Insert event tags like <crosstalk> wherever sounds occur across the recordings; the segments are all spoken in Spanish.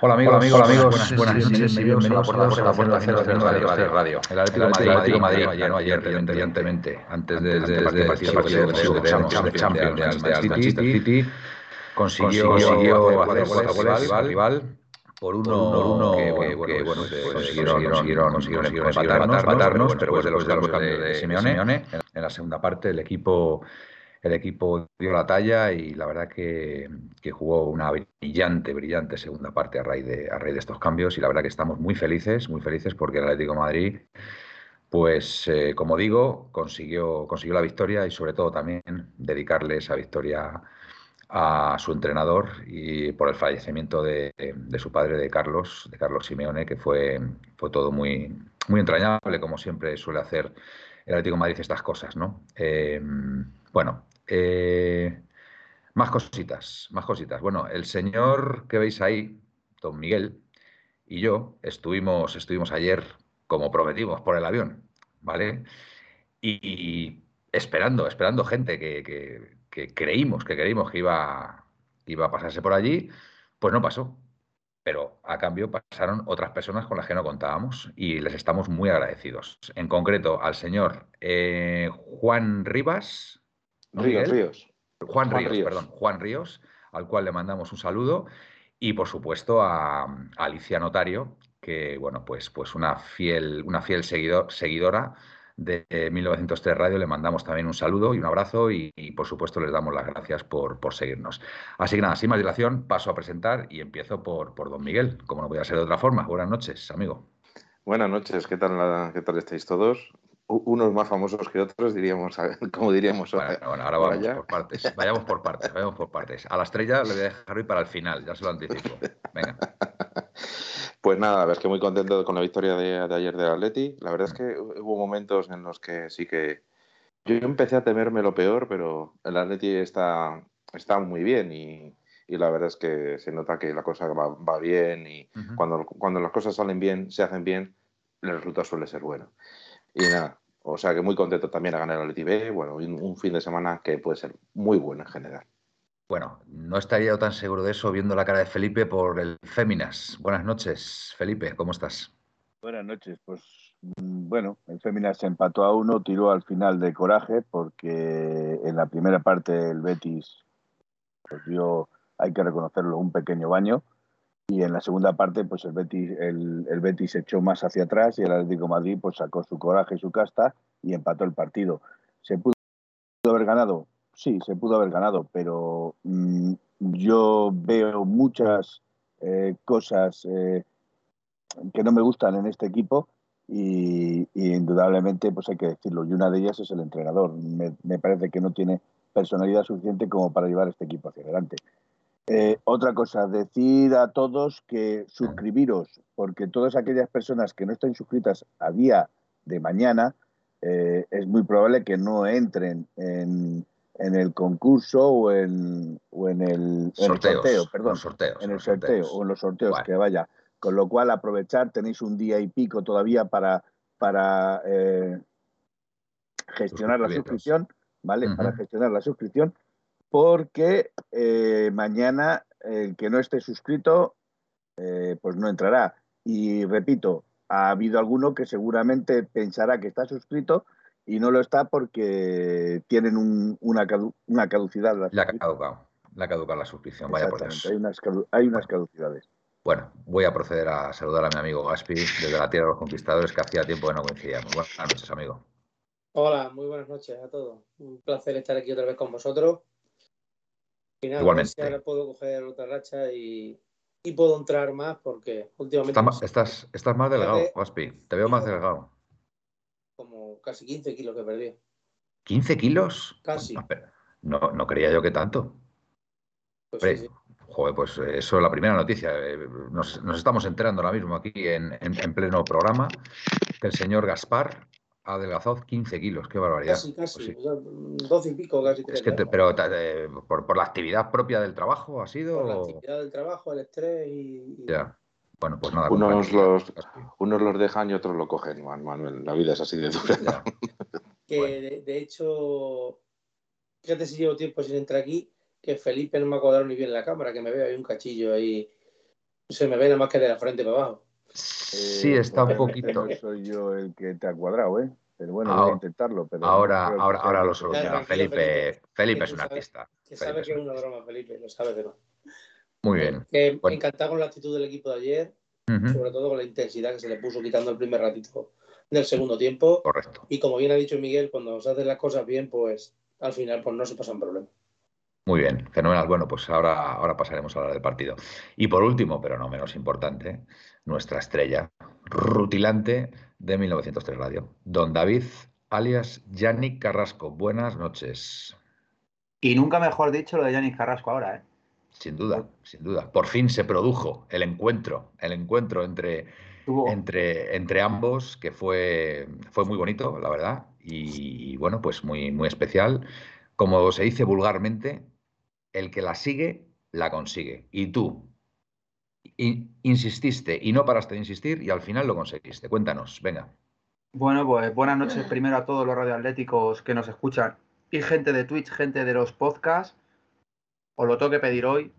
Hola amigos, Hola, amigos, amigos, buenas, buenas noches, bienvenidos a la puerta, la puerta cero de Radio, Radio, Radio. El Atlético de Madrid, Madrid, ayer, ayer, brillantemente, antes de, de, de, este partido de Champions de City, consiguió, consiguió hacer cuatro al rival por uno, por uno que, bueno, consiguieron, consiguieron, consiguieron empatarnos, empatarnos, pero después de los cambios de Simeone, en la segunda parte el equipo el equipo dio la talla y la verdad que, jugó una brillante, brillante segunda parte a raíz, de, a raíz de estos cambios y la verdad que estamos muy felices, muy felices porque el Atlético Madrid, pues eh, como digo, consiguió, consiguió la victoria y sobre todo también dedicarle esa victoria a su entrenador y por el fallecimiento de, de, su padre, de Carlos, de Carlos Simeone, que fue, fue todo muy, muy entrañable, como siempre suele hacer el Atlético Madrid estas cosas, ¿no? Eh, bueno, eh, más cositas, más cositas. Bueno, el señor que veis ahí, don Miguel, y yo estuvimos, estuvimos ayer, como prometimos, por el avión, ¿vale? Y, esperando, esperando gente que, que, creímos, que creímos que iba, iba a pasarse por allí, pues no pasó. Pero a cambio pasaron otras personas con las que no contábamos y les estamos muy agradecidos. En concreto al señor eh, Juan Rivas, Ríos, Ríos. Juan, Ríos, perdón, Juan Ríos, al cual le mandamos un saludo. Y por supuesto a, Alicia Notario, que bueno, pues, pues una fiel, una fiel seguidor, seguidora de 1903 Radio, le mandamos también un saludo y un abrazo y, por supuesto les damos las gracias por, por, seguirnos. Así que nada, sin más dilación, paso a presentar y empiezo por, por don Miguel, como no podía ser de otra forma. Buenas noches, amigo. Buenas noches, ¿qué tal, qué tal estáis todos? Unos más famosos que otros, diríamos, <laughs> como diríamos. Bueno, bueno ahora vamos por partes. Vayamos por partes, vayamos por partes. A la estrella le voy a dejar hoy para el final, ya se lo anticipo. Venga. <laughs> Pues nada, la verdad es que muy contento con la victoria de, ayer del Atleti. La verdad es que hubo momentos en los que sí que yo empecé a temerme lo peor, pero el Atleti está, está muy bien y, la verdad es que se nota que la cosa va, bien y cuando, cuando las cosas salen bien, se hacen bien, el resultado suele ser bueno. Y nada, o sea que muy contento también a ganar el B. Bueno, un fin de semana que puede ser muy bueno en general. Bueno, no estaría yo tan seguro de eso viendo la cara de Felipe por el Féminas. Buenas noches, Felipe, ¿cómo estás? Buenas noches, pues mm, bueno, el Féminas se empató a uno, tiró al final de coraje porque en la primera parte el Betis pues dio, hay que reconocerlo, un pequeño baño y en la segunda parte pues el Betis, el, el Betis se echó más hacia atrás y el Atlético Madrid pues sacó su coraje su casta y empató el partido. ¿Se pudo haber ganado? Sí, se pudo haber ganado, pero mmm, yo veo muchas eh, cosas eh, que no me gustan en este equipo y, y, indudablemente pues hay que decirlo. Y una de ellas es el entrenador. Me, me parece que no tiene personalidad suficiente como para llevar este equipo hacia adelante. Eh, otra cosa, decir a todos que suscribiros, porque todas aquellas personas que no estén suscritas a día de mañana, eh, es muy probable que no entren en, en el concurso o en, o en, el, sorteo, perdón, sorteos, en el sorteo o en los sorteos que vaya. Con lo cual, aprovechar, tenéis un día y pico todavía para, para eh, gestionar la suscripción, ¿vale? Uh -huh. Para gestionar la suscripción porque eh, mañana el que no esté suscrito eh, pues no entrará. Y repito, ha habido alguno que seguramente pensará que está suscrito y no lo está porque tienen un, una, cadu una, caducidad. La, la ha caducado, la ha caducado la suscripción, vaya por Dios. Hay unas, hay unas caducidades. Bueno, voy a proceder a saludar a mi amigo Gaspi desde la Tierra de los Conquistadores, que hacía tiempo que no coincidíamos. Buenas noches, amigo. Hola, muy buenas noches a todos. Un placer estar aquí otra vez con vosotros. Y Igualmente. ahora puedo coger otra racha y, y, puedo entrar más porque últimamente... estás, estás, más delgado, Waspi. Te veo más delgado. Como casi 15 kilos que perdí. ¿15 kilos? Casi. No, no creía yo que tanto. Pues sí, Joder, pues eso es la primera noticia. Eh, nos, estamos enterando ahora mismo aquí en, en, pleno programa que el señor Gaspar adelgazado 15 kilos. Qué barbaridad. Casi, casi. 12 pues y pico, casi. Es que pero eh, por, por, la actividad propia del trabajo ha sido. Por la actividad del trabajo, el estrés y. Ya. Bueno, pues nada. Unos los, unos los dejan y otros lo cogen, Manuel. La vida es así de dura. que de, hecho, fíjate si llevo tiempo sin entrar aquí que Felipe no me ha cuadrado ni bien la cámara, que me veo ahí un cachillo ahí. Se me ve nada más que de la frente para abajo. Sí, está un poquito. No <laughs> soy yo el que te ha cuadrado, ¿eh? Pero bueno, voy a intentarlo. Pero ahora, ahora, ahora lo soluciona. Felipe, Felipe, es un artista. Que sabe que es una broma, Felipe, lo sabe que no. Muy bien. Que Encantado con la actitud del equipo de ayer, sobre todo con la intensidad que se le puso quitando el primer ratito del segundo tiempo. Correcto. Y como bien ha dicho Miguel, cuando se hacen las cosas bien, pues al final pues no se pasan problemas. Muy bien, fenomenal. Bueno, pues ahora, ahora pasaremos a hablar del partido. Y por último, pero no menos importante, nuestra estrella rutilante de 1903 Radio, don David, alias Yannick Carrasco. Buenas noches. Y nunca mejor dicho lo de Yannick Carrasco ahora, ¿eh? Sin duda, sin duda. Por fin se produjo el encuentro, el encuentro entre, entre, entre ambos, que fue, fue muy bonito, la verdad, y, y bueno, pues muy, muy especial. Como se dice vulgarmente, el que la sigue, la consigue. Y tú insististe y no paraste de insistir y al final lo conseguiste. Cuéntanos, venga. Bueno, pues buenas noches primero a todos los radioatléticos que nos escuchan y gente de Twitch, gente de los podcasts. Os lo tengo que pedir hoy.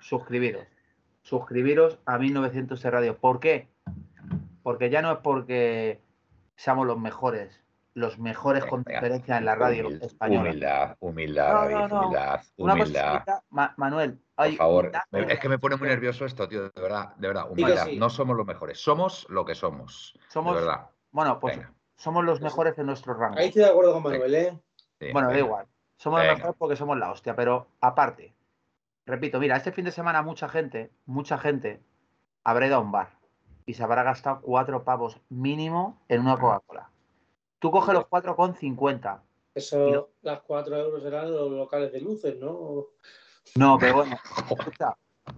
Suscribiros. Suscribiros a 1900 Radio. ¿Por qué? Porque ya no es porque seamos los mejores, los mejores con diferencia en la radio española. Humildad, humildad, humildad, humildad. Manuel, por favor, es que me pone muy nervioso esto, tío, de verdad, de verdad, humildad. No somos los mejores, somos lo que somos. Somos, de verdad. Bueno, pues somos los mejores en nuestro rango. Ahí estoy de acuerdo con Manuel, ¿eh? bueno, da igual. Somos los mejores porque somos la hostia, pero aparte, repito, mira, este fin de semana mucha gente, mucha gente habrá ido a un bar y se habrá gastado cuatro pavos mínimo en una Coca-Cola. Tú coges los 4,50. Eso, las 4 euros eran los locales de luces, ¿no? No, pero bueno,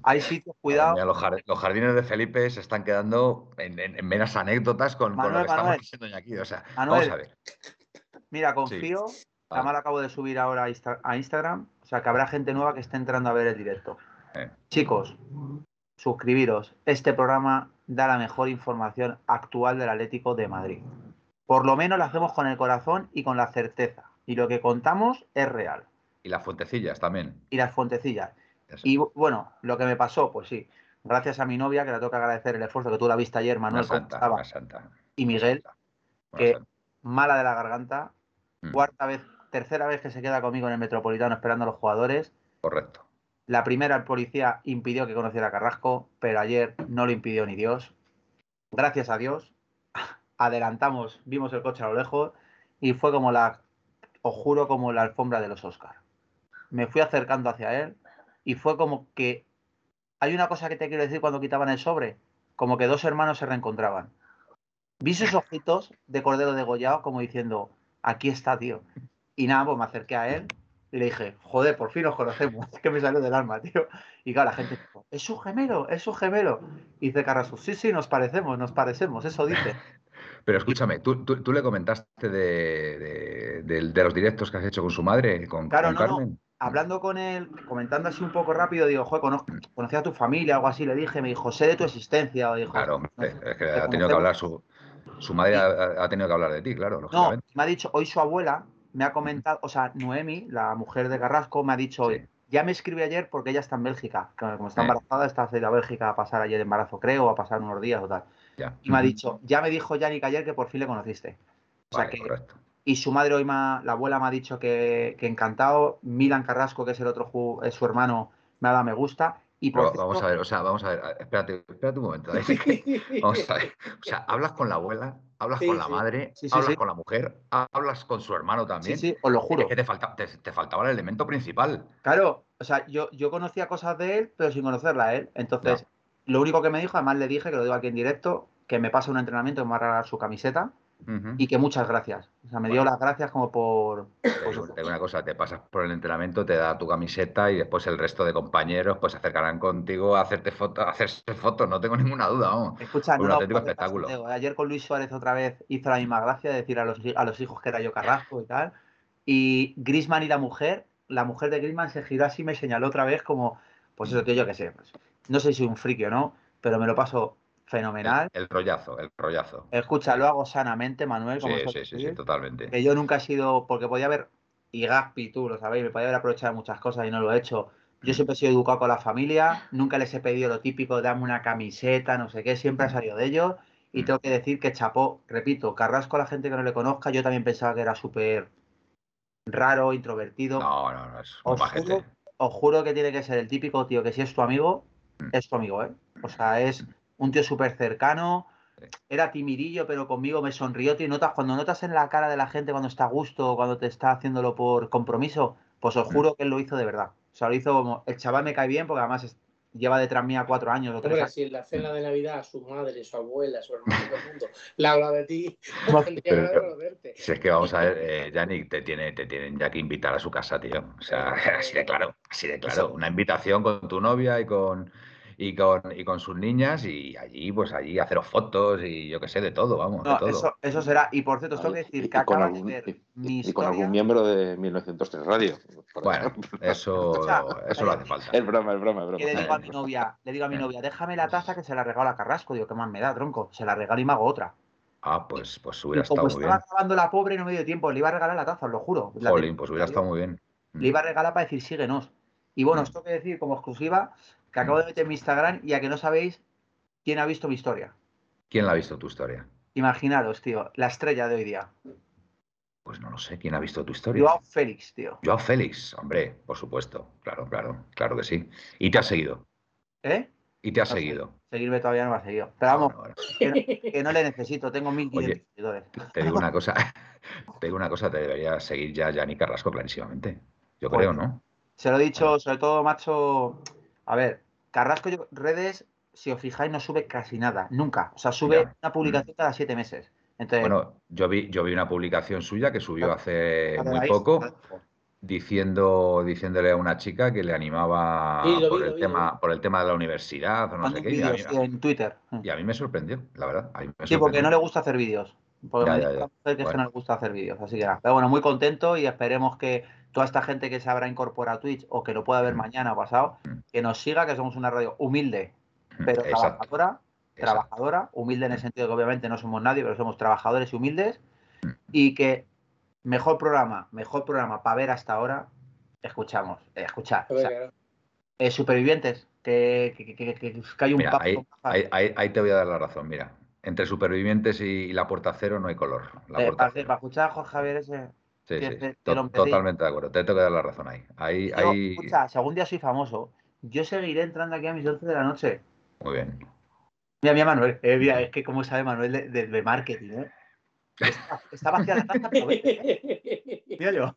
hay sitios, cuidado. los, jardines de Felipe se están quedando en, meras anécdotas con, lo que estamos diciendo aquí. O sea, vamos a ver. Mira, confío. La mal acabo de subir ahora a Instagram. O sea, que habrá gente nueva que esté entrando a ver el directo. Eh. Chicos, suscribiros. Este programa da la mejor información actual del Atlético de Madrid. Por lo menos lo hacemos con el corazón y con la certeza. Y lo que contamos es real. Y las fuentecillas también. Y las fuentecillas. Y bueno, lo que me pasó, pues sí. Gracias a mi novia, que le tengo que agradecer el esfuerzo que tú la viste ayer, Manuel. Santa, santa. Y Miguel, que mala de la garganta. Mm. Cuarta vez, tercera vez que se queda conmigo en el Metropolitano esperando a los jugadores. Correcto. La primera, el policía impidió que conociera a Carrasco, pero ayer no lo impidió ni Dios. Gracias a Dios, adelantamos, vimos el coche a lo lejos y fue como la, os juro, como la alfombra de los Oscars. Me fui acercando hacia él y fue como que hay una cosa que te quiero decir cuando quitaban el sobre, como que dos hermanos se reencontraban. Vi sus ojitos de cordero degollado como diciendo, aquí está, tío. Y nada, pues me acerqué a él y le dije, joder, por fin nos conocemos. Es <laughs> que me salió del alma, tío. Y claro, la gente dijo, es su gemelo, es su gemelo. Y dice Carrasco, sí, sí, nos parecemos, nos parecemos, eso dice. Pero escúchame, ¿tú, tú, le comentaste de, de, los directos que has hecho con su madre, con, claro, no, Carmen? No. Hablando con él, comentando así un poco rápido, digo, joder, conocí a tu familia, algo así, le dije, me dijo, sé de tu existencia. dijo, claro, es que ha tenido que hablar su, su madre ha, tenido que hablar de ti, claro, No, me ha dicho, hoy su abuela me ha comentado, o sea, Noemi, la mujer de Carrasco, me ha dicho hoy, ya me escribe ayer porque ella está en Bélgica, como está embarazada, está a Bélgica a pasar ayer de embarazo, creo, a pasar unos días o tal y me ha dicho, ya me dijo Yannick ayer que por fin le conociste. O sea que, y su madre hoy, la abuela me ha dicho que, encantado. Milan Carrasco, que es el otro es su hermano, me ha dado me gusta. Y vamos a ver, o sea, vamos a ver, espérate, espérate un momento. <laughs> vamos a ver, o sea, hablas con la abuela hablas Sí, con la sí. madre, Sí, sí, hablas sí. con la mujer, hablas con su hermano Sí, también. sí, os lo juro. Es que te, falta, te, te faltaba el elemento principal. Claro, o sea, yo, yo conocía cosas de él, pero sin conocerla a él. Entonces, lo único que me dijo, además le dije, que lo digo aquí en directo, que me pasa un entrenamiento, que me va a regalar su camiseta Ujú. y que muchas gracias. O sea, me dio las gracias como por... Te por digo, su- te digo una cosa, te pasas por el entrenamiento, te da tu camiseta y después el resto de compañeros pues se acercarán contigo a hacerte fotos, hacerse fotos, no tengo ninguna duda, vamos. Escucha, Un no, auténtico porque espectáculo. Ayer con Luis Suárez otra vez hizo la misma gracia de decir a los, a los hijos que era yo Carrasco y tal. Y Grisman y la mujer, la mujer de Grisman se giró así y me señaló otra vez como, pues eso, tío, yo qué sé. pues, no sé si soy un friki o no, pero me lo paso fenomenal. El, el rollazo, el rollazo. Escucha, lo hago sanamente, Manuel, como Sí, sí, sí, sí, totalmente. que yo nunca he sido, porque podía haber, y Gaspi, tú lo sabéis, me podía haber aprovechado muchas cosas y no lo he hecho. Yo siempre he sido educado con la familia, nunca les he pedido lo típico, dame una camiseta, no sé qué, siempre ha salido de ellos. Y Mm. tengo que decir que chapó, repito, Carrasco a la gente que no le conozca, yo también pensaba que era súper raro, introvertido. No, no, no, es Os juro, os juro que tiene que ser el típico tío que si es tu amigo, Mm. Es tu amigo, ¿eh? O sea, es un tío súper cercano, era timidillo, pero conmigo me sonrió, tío. y Notas, cuando notas en la cara de la gente cuando está a gusto, o cuando te está haciéndolo por compromiso, pues os Mm. juro que él lo hizo de verdad. O sea, lo hizo como, el chaval me cae bien porque además es- lleva detrás mía cuatro años o tres años. si en la cena de Navidad su madre, su abuela, su hermano, todo el <laughs> mundo le habla de ti, <laughs> tendría de volverte. Si es que vamos a ver, eh, Yannick, te, tiene, te tienen ya que invitar a su casa, tío. O sea, <laughs> así de claro, así de claro. Una invitación con tu novia y con, y con, y con sus niñas y allí, pues allí haceros fotos y yo qué sé, de todo, vamos, de todo. eso, eso será. Y por cierto, os tengo que Y- decir y que con acaba de algún- ver y- mi Y con algún miembro de 1903 Radio. Bueno, <laughs> eso, Escucha, eso lo hace falta. Es broma, es broma, es broma. que le digo a mi novia, le digo a mi novia, déjame la taza que se la regalo a Carrasco. Digo, ¿qué más me da, tronco? Se la regalo y me hago otra. Ah, pues, pues Y hubiera como estado muy estaba bien. grabando la pobre, no me dio tiempo. Le iba a regalar la taza, os lo juro. La Jolín, pues hubiera estado muy bien. Le iba a regalar para decir síguenos. Y bueno, Mm. tengo que decir como exclusiva que acabo de meter mi Instagram y a que no sabéis quién ha visto mi historia. ¿Quién la ha visto tu historia? Imaginaros, tío, la estrella de hoy día. Pues no lo sé, ¿quién ha visto tu historia? Joao Félix, tío. Joao Félix, hombre, por supuesto. Claro, claro, claro que sí. Y te ha seguido. ¿Eh? Y te ha No seguido. Seguirme todavía no me ha seguido. Pero vamos, que no, que no le necesito, tengo 1500 Oye. seguidores. Te digo una cosa, <laughs> te digo una cosa, te debería seguir ya Yannick Carrasco clarísimamente. Yo Pues- creo, ¿no? Se lo he dicho, sobre todo, macho. A ver, Carrasco, yo- redes, si os fijáis, no sube casi nada, nunca. O sea, sube Ya. una publicación cada siete meses. Entonces, Bueno, yo vi, yo vi una publicación suya que subió hace muy poco diciendo, diciéndole a una chica que le animaba Sí, por, vi, el tema, vi. por el tema de la universidad o no sé qué. Y a, vídeo, mí, en Twitter. y a mí me sorprendió, la verdad. a mí me Sí, porque no le gusta hacer vídeos. Porque Ya, me ya, ya. la mujer que es que Bueno. no le gusta hacer vídeos. Así que nada. Pero bueno, muy contento y esperemos que toda esta gente que se habrá incorporado a Twitch o que lo pueda ver Mm. mañana o pasado, Mm. que nos siga, que somos una radio humilde, pero Exacto, trabajadora. exacto. trabajadora, humilde en el sentido de que obviamente no somos nadie, pero somos trabajadores y humildes, Mm. y que mejor programa, mejor programa para ver hasta ahora, escuchamos, eh, escuchar. A O ver, sea, claro. eh, supervivientes, que, que, que, que- hay un Mira, paso ahí, ahí- ahí- ahí te voy a dar la razón. Mira, entre supervivientes y, la puerta cero no hay color. La Eh, puerta para, cero. para escuchar a Jorge Javier ese. Sí, que sí, lo totalmente de acuerdo. Te tengo que dar la razón ahí. Ahí, Yo, ahí, escucha, si algún día soy famoso, yo seguiré entrando aquí a mis 11 de la noche. muy bien. Mira, mira Manuel, eh, mira, es que como sabe Manuel de, de- de marketing, ¿eh? Está, está vacía la taza, pero ¿eh? Mira yo.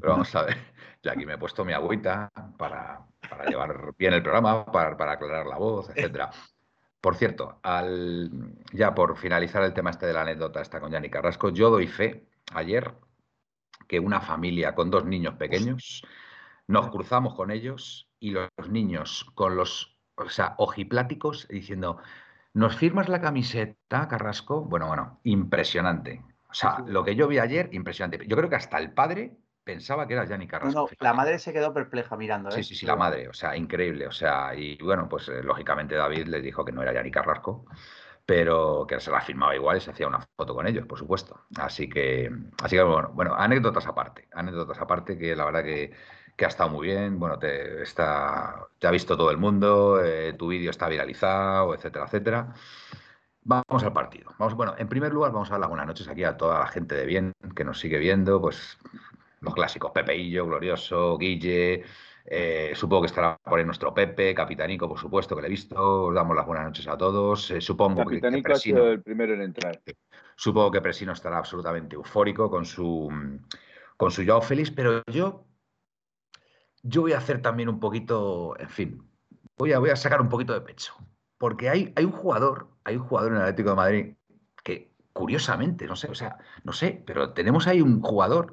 Pero vamos a ver. Yo aquí me he puesto mi agüita para, para llevar bien el programa, para, para aclarar la voz, etcétera. Por cierto, al, ya por finalizar el tema este de la anécdota esta con Yanni Carrasco, yo doy fe ayer que una familia con dos niños pequeños nos cruzamos con ellos y los niños con los, o sea, ojipláticos diciendo, ¿nos firmas la camiseta, Carrasco? Bueno, bueno, impresionante. O sea, lo que yo vi ayer, impresionante. Yo creo que hasta el padre pensaba que era Yanni Carrasco. no, la madre se quedó perpleja mirando, ¿eh? Sí, sí, sí, la madre, o sea, increíble, o sea, y bueno, pues eh, lógicamente David les dijo que no era Yanni Carrasco, pero que se la firmaba igual y se hacía una foto con ellos, por supuesto. Así que, así que bueno, bueno, anécdotas aparte, anécdotas aparte que la verdad que, que ha estado muy bien, bueno, te está, te ha visto todo el mundo, eh, tu vídeo está viralizado, etcétera, etcétera. Vamos al partido. Vamos, bueno, en primer lugar, vamos a dar las buenas noches aquí a toda la gente de bien que nos sigue viendo, pues los clásicos, Pepeillo, Glorioso, Guille, Eh, supongo que estará por ahí nuestro Pepe, Capitanico, por supuesto, que le he visto. Os damos las buenas noches a todos. Eh, supongo que, que Capitanico ha sido el primero en entrar. supongo que Presino estará absolutamente eufórico con su, con su Joao Félix, pero yo, yo voy a hacer también un poquito, en fin, voy a, voy a sacar un poquito de pecho. Porque hay, hay un jugador, hay un jugador en el Atlético de Madrid que, curiosamente, no sé, o sea, no sé, pero tenemos ahí un jugador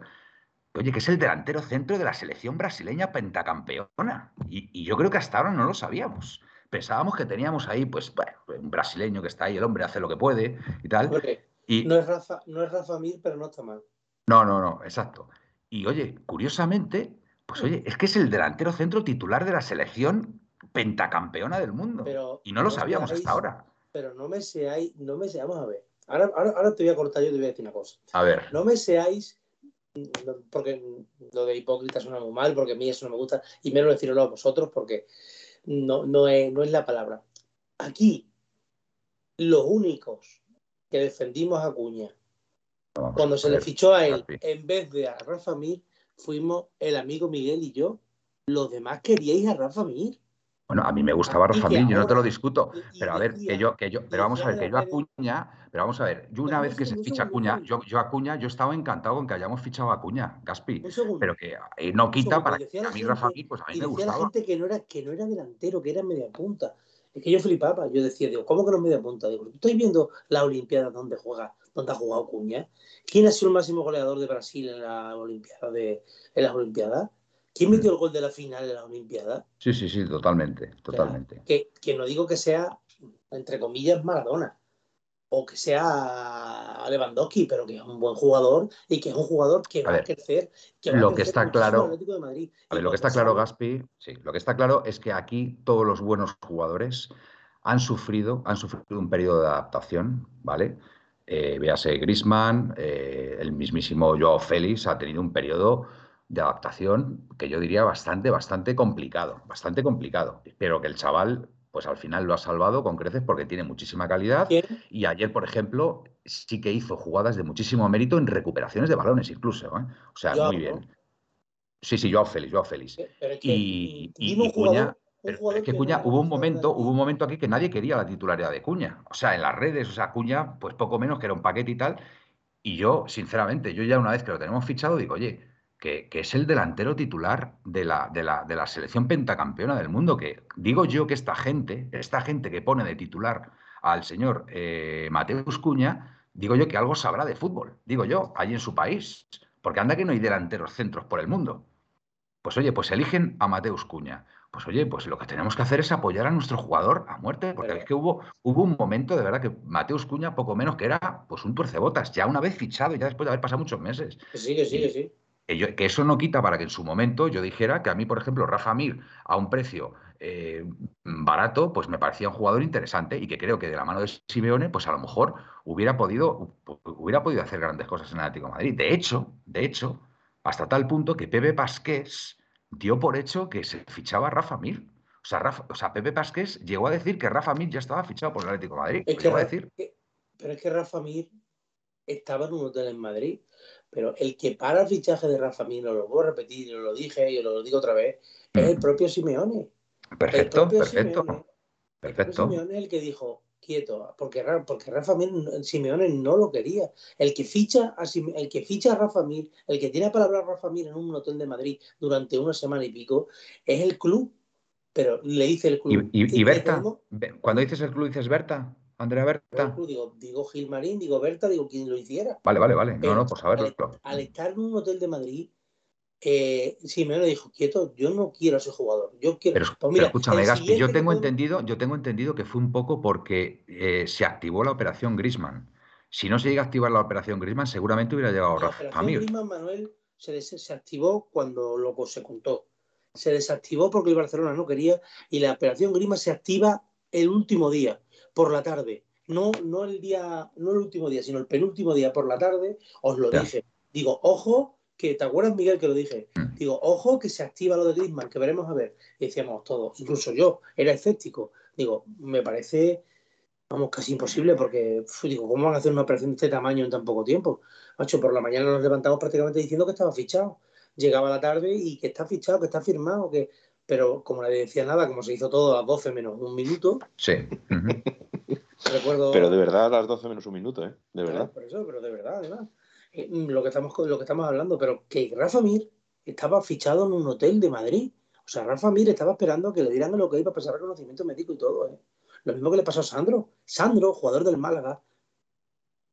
Oye, que es el delantero centro de la selección brasileña pentacampeona. Y, y, yo creo que hasta ahora no lo sabíamos. Pensábamos que teníamos ahí, pues, bueno, un brasileño que está ahí, el hombre hace lo que puede y tal. Hombre, y, no, es Rafa, no es Rafa Mir, pero no está mal. No, no, no, exacto. Y oye, curiosamente, pues oye, es que es el delantero centro titular de la selección pentacampeona del mundo. Pero y no lo sabíamos seáis, hasta ahora. Pero no me seáis, no me seamos a ver. Ahora, ahora, ahora te voy a cortar yo y te voy a decir una cosa. A ver. No me seáis porque lo de hipócrita suena muy mal, porque a mí eso no me gusta, y menos decirlo a vosotros porque no, no, es, no es la palabra. Aquí, los únicos que defendimos a Cuña, cuando se le fichó a él, en vez de a Rafa Mir, fuimos el amigo Miguel y yo. Los demás queríais a Rafa Mir. Bueno, a mí me gustaba Mir, yo no te lo discuto. Pero a ver, que yo, que yo, pero vamos a ver, que yo a decía de la Cuña, pero vamos a ver, yo una vez que se ficha a segundo, un Cuña, yo, yo a Cuña, yo estaba encantado con que hayamos fichado a Cuña, Gaspi. Pero que eh, no quita para que a la mí Rafa pues a mí y me la gustaba. gente que no, era, que no era delantero, que era media punta. Es que yo flipaba. Yo decía, digo, ¿cómo que no es media punta? Digo, estoy viendo las Olimpiadas donde juega, donde ha jugado Cuña. ¿Quién ha sido el máximo goleador de Brasil en la Olimpiada de, en las Olimpiadas? ¿Quién metió el gol de la final de las Olimpiadas? Sí, sí, sí, totalmente, totalmente. Que, que no digo que sea, entre comillas, Maradona. O que sea Lewandowski, pero que es un buen jugador y que es un jugador que A va a ver, crecer. Que va lo a que está claro- de Madrid. A ver, lo que está claro, Gaspi, sí, lo que está claro es que aquí todos los buenos jugadores han sufrido, han sufrido un periodo de adaptación, ¿vale? Eh, véase Griezmann, eh, el mismísimo Joao Félix ha tenido un periodo de adaptación que yo diría bastante, bastante complicado, bastante complicado. Pero que el chaval, pues al final lo ha salvado con creces porque tiene muchísima calidad. ¿Quién? Y ayer, por ejemplo, sí que hizo jugadas de muchísimo mérito en recuperaciones de balones, incluso. ¿eh? O sea, Joao, muy ¿no? bien. Sí, sí, Joao Félix, Joao Félix. Pero es que, Y, y- Cuña, pero es que Cuña, hubo un momento, hubo un momento aquí que nadie quería la titularidad de Cuña. O sea, en las redes, o sea, Cuña, pues poco menos que era un paquete y tal. Y yo, sinceramente, yo ya una vez que lo tenemos fichado, digo, oye, que, es el delantero titular de la, de, la, de la selección pentacampeona del mundo. Que digo yo que esta gente, esta gente que pone de titular al señor eh, Mateus Cuña, digo yo que algo sabrá de fútbol, digo yo, allí en su país. Porque anda que no hay delanteros centros por el mundo. Pues oye, pues eligen a Mateus Cuña. Pues oye, pues lo que tenemos que hacer es apoyar a nuestro jugador a muerte, porque es que hubo, hubo un momento de verdad que Mateus Cuña poco menos que era pues un tuercebotas, ya una vez fichado, ya después de haber pasado muchos meses. Sí, sí, que sí. Que, yo- que eso no quita para que en su momento yo dijera que a mí, por ejemplo, Rafa Mir a un precio eh, barato, pues me parecía un jugador interesante y que creo que de la mano de Simeone, pues a lo mejor hubiera podido, hubiera podido hacer grandes cosas en el Atlético de Madrid. De hecho, de hecho, hasta tal punto que Pepe Pasqués dio por hecho que se fichaba Rafa Mir. O sea, Rafa- o sea, Pepe Pasqués llegó a decir que Rafa Mir ya estaba fichado por el Atlético de Madrid. Es que, llegó a decir. que- pero es que Rafa Mir estaba en un hotel en Madrid. Pero el que para el fichaje de Rafa Mir, lo vuelvo a repetir, y lo dije y lo digo otra vez, es el propio Simeone. El Perfecto, propio perfecto, Simeone, el propio perfecto. Simeone es el que dijo, quieto, porque, porque Rafa Mir, Simeone no lo quería. El que ficha a, el que ficha a Rafa Mir, el que tiene palabra a Rafa Mir en un hotel de Madrid durante una semana y pico, es el club. Pero le dice el ¿Y, club. y- Berta? tenemos- Cuando dices el club, dices Berta, Andrea Berta. digo, digo Gilmarín, digo Berta, digo quien lo hiciera. Vale, vale, vale. No, Pero no, por saberlo. al, al estar en un hotel de Madrid, eh, Simeone dijo, quieto, yo no quiero a ese jugador. Yo quiero. Pero, Pues pero mira, escúchame, el Gaspi, yo que tengo entendido, yo tengo entendido que fue un poco porque eh, se activó la operación Griezmann. Si no se llega a activar la operación Griezmann, seguramente hubiera llegado La Rafa operación Mir. Griezmann Manuel se, des- se activó cuando lo se contó. Se desactivó porque el Barcelona no quería y la operación Griezmann se activa el último día, por la tarde. No, no el día, no el último día, sino el penúltimo día por la tarde, os lo Ya. dije. Digo, ojo, que te acuerdas, Miguel, que lo dije. Mm. Digo, ojo que se activa lo de Griezmann, que veremos a ver. Y decíamos todos, incluso yo, era escéptico. Digo, me parece, vamos, casi imposible, porque digo, ¿cómo van a hacer una operación de este tamaño en tan poco tiempo? Macho, por la mañana nos levantamos prácticamente diciendo que estaba fichado. Llegaba la tarde y que está fichado, que está firmado, que pero como nadie decía nada, como se hizo todo a las 12 menos un minuto. Sí. Recuerdo. Pero de verdad a las 12 menos un minuto, ¿eh? De Claro, verdad. por eso, pero de verdad, además. Eh, Lo que estamos, lo que estamos hablando, pero que Rafa Mir estaba fichado en un hotel de Madrid. O sea, Rafa Mir estaba esperando que le dieran lo que iba a pasar reconocimiento médico y todo, ¿eh? Lo mismo que le pasó a Sandro. Sandro, jugador del Málaga.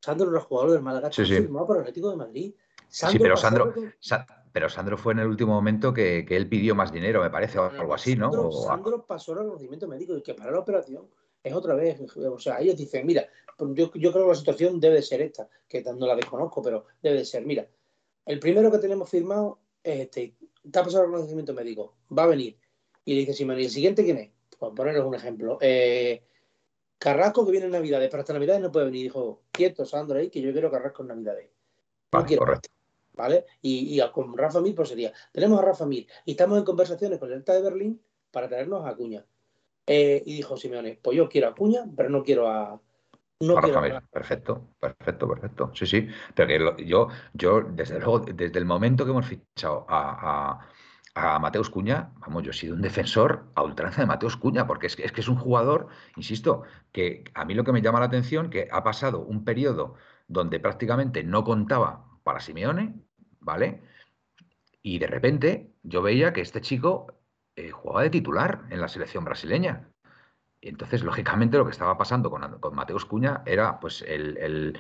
Sandro era jugador del Málaga, Sí, sí. firmado por el Atlético de Madrid. Sí, pero Sandro, Sa- pero Sandro fue en el último momento que, que él pidió más dinero, me parece, o algo así, ¿no? Sandro, O- Sandro pasó el reconocimiento médico y que para la operación es otra vez. O sea, ellos dicen, mira, pues yo, yo creo que la situación debe de ser esta, que no la desconozco, pero debe de ser, mira, el primero que tenemos firmado es este, te ha pasado el reconocimiento médico, va a venir. Y le dice Simón, ¿y el siguiente quién es? Por poneros un ejemplo. Eh, Carrasco que viene en Navidades, pero hasta Navidades no puede venir. Dijo, quieto, Sandro, ahí, que yo quiero Carrasco en Navidades. No Vale, quiero correcto. ¿vale? Y, con Rafa Mir, pues sería, tenemos a Rafa Mir y estamos en conversaciones con el ETA de Berlín para traernos a Acuña. Eh, y dijo Simeone, pues yo quiero a Acuña, pero no quiero a... No quiero a perfecto, perfecto, perfecto. Sí, sí. Pero que lo- yo, yo, desde luego, desde el momento que hemos fichado a, a, a Mateus Cuña, vamos, yo he sido un defensor a ultranza de Mateus Cuña, porque es que, es que es un jugador, insisto, que a mí lo que me llama la atención, que ha pasado un periodo donde prácticamente no contaba para Simeone, ¿vale? Y de repente yo veía que este chico eh, jugaba de titular en la selección brasileña. Entonces, lógicamente, lo que estaba pasando con, Mateus Cuña era pues el, el-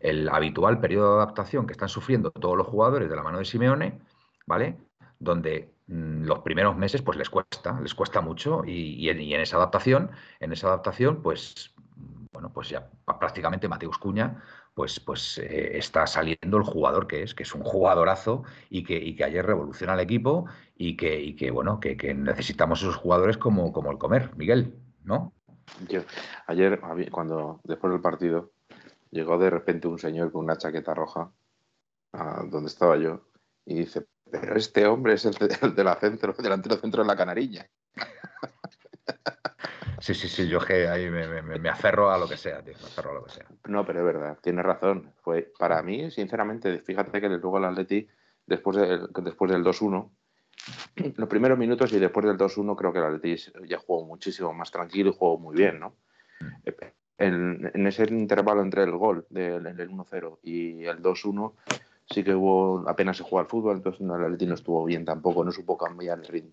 el habitual periodo de adaptación que están sufriendo todos los jugadores de la mano de Simeone, ¿vale? Donde mm, los primeros meses pues les cuesta, les cuesta mucho y, en, y en esa adaptación, en esa adaptación, pues mm, bueno, pues ya prácticamente Mateus Cuña pues, pues eh, está saliendo el jugador que es, que es un jugadorazo y que, y que ayer revoluciona al equipo y que, y que bueno, que, necesitamos esos jugadores como, como el comer, Miguel, ¿no? Yo, ayer, cuando después del partido, llegó de repente un señor con una chaqueta roja a donde estaba yo y dice, pero este hombre es el de, el centro, delantero centro de la Canarilla. Sí, sí, sí, yo que ahí me, me- me aferro a lo que sea, tío, me aferro a lo que sea. No, pero es verdad, tienes razón. Fue para mí, sinceramente, fíjate que luego el Atleti, después, del- después del 2-1, los primeros minutos y después del 2-1, creo que el Atleti ya jugó muchísimo más tranquilo y jugó muy bien, ¿no? En, en ese intervalo entre el gol del, del 1-0 y el 2-1, sí que hubo, apenas se jugó al fútbol, entonces el Atleti no estuvo bien tampoco, no supo cambiar el ritmo.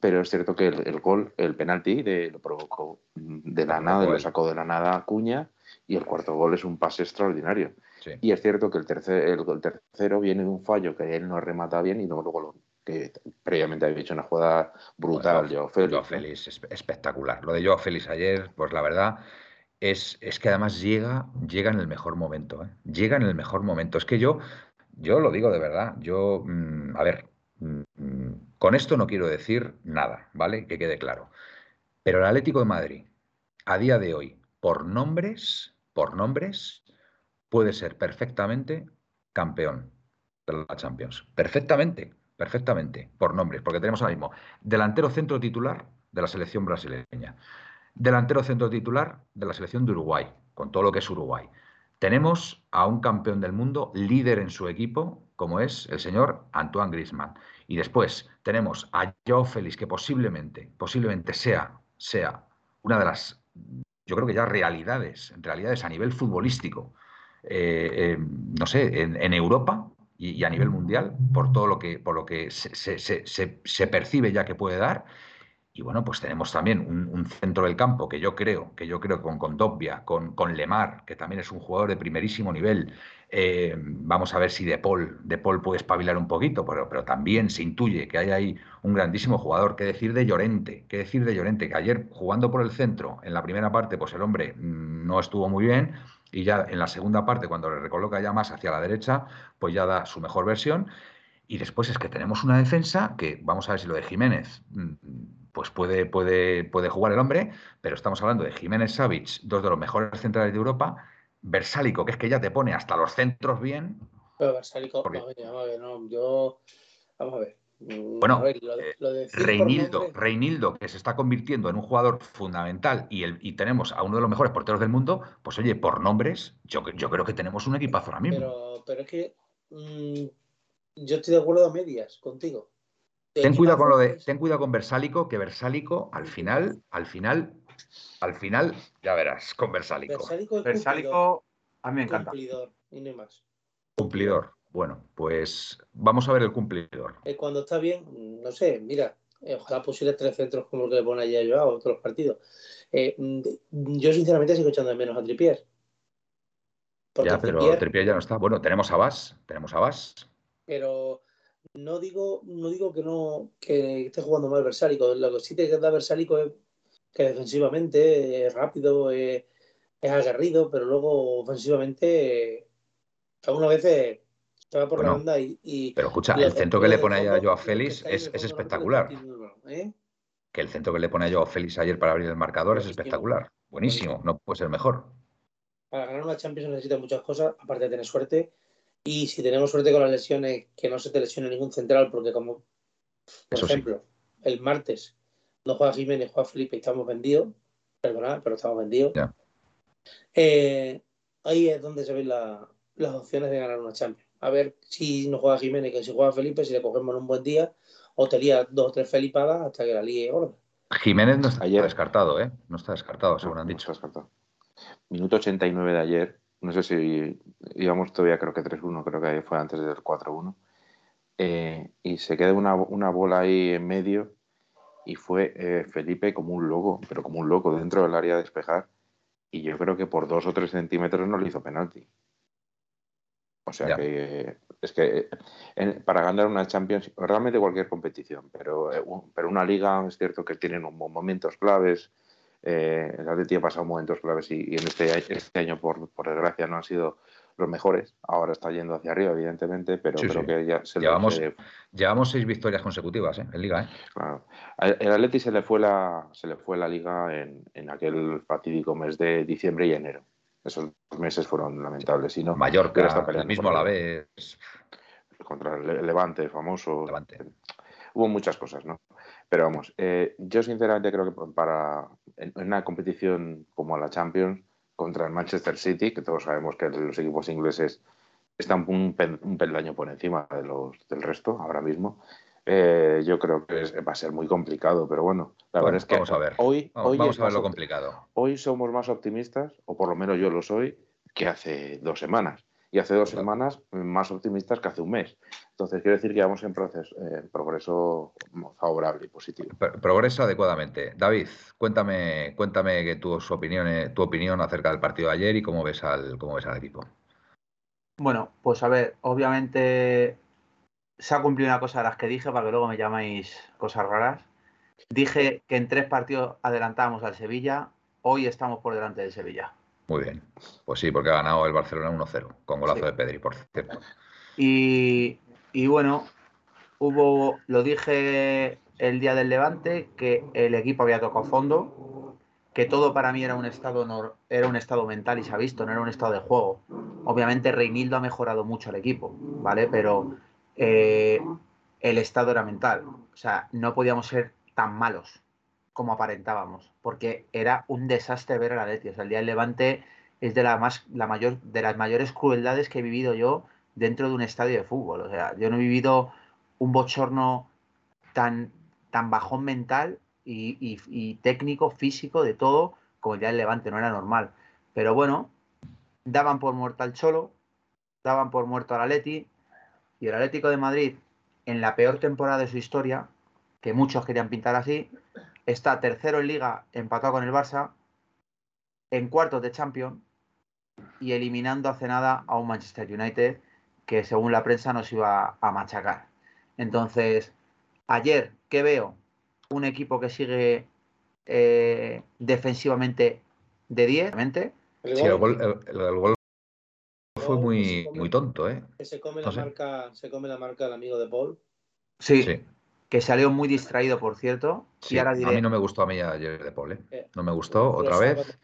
Pero es cierto que el, el gol, el penalti, de- lo provocó de la nada, lo sacó de la nada Acuña y el cuarto gol es un pase extraordinario. Sí. Y es cierto que el, tercer, el, el tercero viene de un fallo que él no remata bien y luego, lo, que previamente había hecho una jugada brutal, Joao- Joao Félix, Joao. Félix, es- espectacular. Lo de Joao Félix ayer, pues la verdad, es, es que además llega, llega en el mejor momento, ¿eh? Llega en el mejor momento. Es que yo, yo lo digo de verdad, yo, mm, a ver, mm, mm, con esto no quiero decir nada, ¿vale? Que quede claro. Pero el Atlético de Madrid, a día de hoy, por nombres, por nombres, puede ser perfectamente campeón de la Champions. Perfectamente, perfectamente, por nombres, porque tenemos ahora mismo delantero centro titular de la selección brasileña, delantero centro titular de la selección de Uruguay, con todo lo que es Uruguay. Tenemos a un campeón del mundo, líder en su equipo, como es el señor Antoine Griezmann. Y después tenemos a Joao Félix, que posiblemente, posiblemente sea, sea una de las, yo creo que ya realidades, realidades a nivel futbolístico, eh, eh, no sé, en, Europa y, a nivel mundial, por todo lo que, por lo que se- se percibe ya que puede dar. Y bueno, pues tenemos también un, centro del campo que yo creo, que yo creo con Condovia, con, con Lemar, que también es un jugador de primerísimo nivel. Eh, vamos a ver si De Paul, De Paul puede espabilar un poquito, pero, pero también se intuye que hay ahí un grandísimo jugador. ¿Qué decir de Llorente? ¿Qué decir de Llorente? Que ayer jugando por el centro, en la primera parte, pues el hombre mm, no estuvo muy bien. Y ya en la segunda parte, cuando le recoloca ya más hacia la derecha, pues ya da su mejor versión. Y después es que tenemos una defensa que, vamos a ver si lo de Jiménez, mm, pues puede, puede, puede jugar el hombre, pero estamos hablando de Jiménez Savic, dos de los mejores centrales de Europa, Versálico, que es que ya te pone hasta los centros bien. Pero Versálico, Porque- vamos a ver, no, yo, vamos a ver. Mm, Bueno, a ver, lo, eh, lo de Reinildo, Reinildo, que se está convirtiendo en un jugador fundamental y, el, y tenemos a uno de los mejores porteros del mundo, pues oye, por nombres, yo, yo creo que tenemos un equipazo ahora mismo. Pero, pero es que mm, yo estoy de acuerdo a medias contigo. Ten cuidado con lo de, ten cuidado con Versálico, que Versálico al final, al final, al final, ya verás, con Versálico. Versálico Versálico, a mí me encanta. cumplidor, y no hay más. Cumplidor. Bueno, pues vamos a ver el cumplidor. Eh, cuando está bien, no sé, mira, eh, ojalá pusiera tres centros como el que le pone ayer a Joao a los partidos. Eh, mm, yo sinceramente sigo echando de menos a Tripier. Porque Ya, pero Trippier- Trippier ya no está. Bueno, tenemos a Vas, tenemos a Vas. pero no digo, no digo que no que esté jugando mal Versálico. Lo que sí te da Versálico es que defensivamente es rápido, es, es aguerrido, pero luego ofensivamente algunas veces se va por la banda y, y- Pero escucha, y el centro que le pone a Joao Félix es, espectacular. ¿eh? Que el centro que le pone a Joao Félix ayer para abrir el marcador es espectacular. Buenísimo, no puede ser mejor. Para ganar una Champions necesita muchas cosas, aparte de tener suerte. Y si tenemos suerte con las lesiones, que no se te lesione ningún central, porque como, por Eso sí. ejemplo, el martes no juega Jiménez, juega Felipe y estamos vendidos, perdonad, pero estamos vendidos. Ya. Eh, ahí es donde se ven la- las opciones de ganar una Champions. A ver si no juega Jiménez, que si juega Felipe, si le cogemos en un buen día, o te lía dos o tres felipadas hasta que la líe gorda. Jiménez no está Ayer- descartado, ¿eh? No está descartado, según han dicho. no está descartado. Minuto 89 de ayer. No sé si íbamos todavía, creo que 3-1, creo que fue antes del 4-1. Eh, y se queda una, una bola ahí en medio y fue eh, Felipe como un loco, pero como un loco dentro del área a despejar. Y yo creo que por dos o tres centímetros no le hizo penalti. O sea Ya. que es que eh, en- para ganar una Champions, realmente cualquier competición, pero, pero una liga es cierto que tienen momentos claves. Eh, el Atleti ha pasado momentos claves y, y en este, a- este año, por, por desgracia, no han sido los mejores. Ahora está yendo hacia arriba, evidentemente, pero Sí, creo sí. que ya se le- Llevamos- se- Llevamos seis victorias consecutivas, ¿eh? En Liga, ¿eh? Claro. A- El Atleti se le fue la, se le fue la liga en, en aquel fatídico mes de diciembre y enero. Esos meses fueron lamentables. Y no, Mallorca, el mismo por el- Alavés. contra el Le- Levante, famoso. Levante. Hubo muchas cosas, ¿no? Pero vamos, eh, yo sinceramente creo que para en, en una competición como la Champions contra el Manchester City, que todos sabemos que los equipos ingleses están un, pel- un peldaño por encima de los, del resto ahora mismo, eh, yo creo que es- va a ser muy complicado, pero bueno, la Bueno, verdad es que vamos a ver. hoy, Vamos, hoy, vamos a ver lo complicado. hoy somos más optimistas, o por lo menos yo lo soy, que hace dos semanas. Y hace dos semanas más optimistas que hace un mes. Entonces, quiero decir que vamos en proceso, eh, progreso favorable y positivo. Pro- Progresa adecuadamente. David, cuéntame, cuéntame que tu, su opinión, tu opinión acerca del partido de ayer y cómo ves al, cómo ves al equipo. Bueno, pues a ver, obviamente se ha cumplido una cosa de las que dije para que luego me llamáis cosas raras. Dije que en tres partidos adelantábamos al Sevilla, hoy estamos por delante del Sevilla. Muy bien. Pues sí, porque ha ganado el Barcelona 1-0, con golazo Sí. de Pedri, por cierto. Y, y bueno, hubo, lo dije el día del Levante, que el equipo había tocado fondo, que todo para mí era un estado nor- era un estado mental y se ha visto, no era un estado de juego. Obviamente Reinildo ha mejorado mucho al equipo, ¿vale? Pero eh, el estado era mental. O sea, no podíamos ser tan malos como aparentábamos, porque era un desastre ver a la. O sea, el día del Levante es de la más, la mayor, de las mayores crueldades que he vivido yo dentro de un estadio de fútbol. O sea, yo no he vivido un bochorno tan, tan bajón mental y técnico, físico, de todo, como el día del Levante, no era normal. Pero bueno, daban por muerto al Cholo, daban por muerto al Atleti, y el Atlético de Madrid, en la peor temporada de su historia, que muchos querían pintar así, está tercero en liga, empatado con el Barça, en cuartos de Champions y eliminando hace nada a un Manchester United que según la prensa nos iba a machacar. Entonces, ayer, ¿qué veo? Un equipo que sigue eh, defensivamente de 10, realmente. El Sí, el gol gol, el- el gol fue muy, come- muy tonto, ¿eh? se come no la sé. marca, se come la marca del amigo de Paul. Sí, Sí. Que salió muy distraído, por cierto. Sí, y ahora a mí no me gustó a mí ayer de Paul, ¿eh? Eh, No me gustó, otra vez.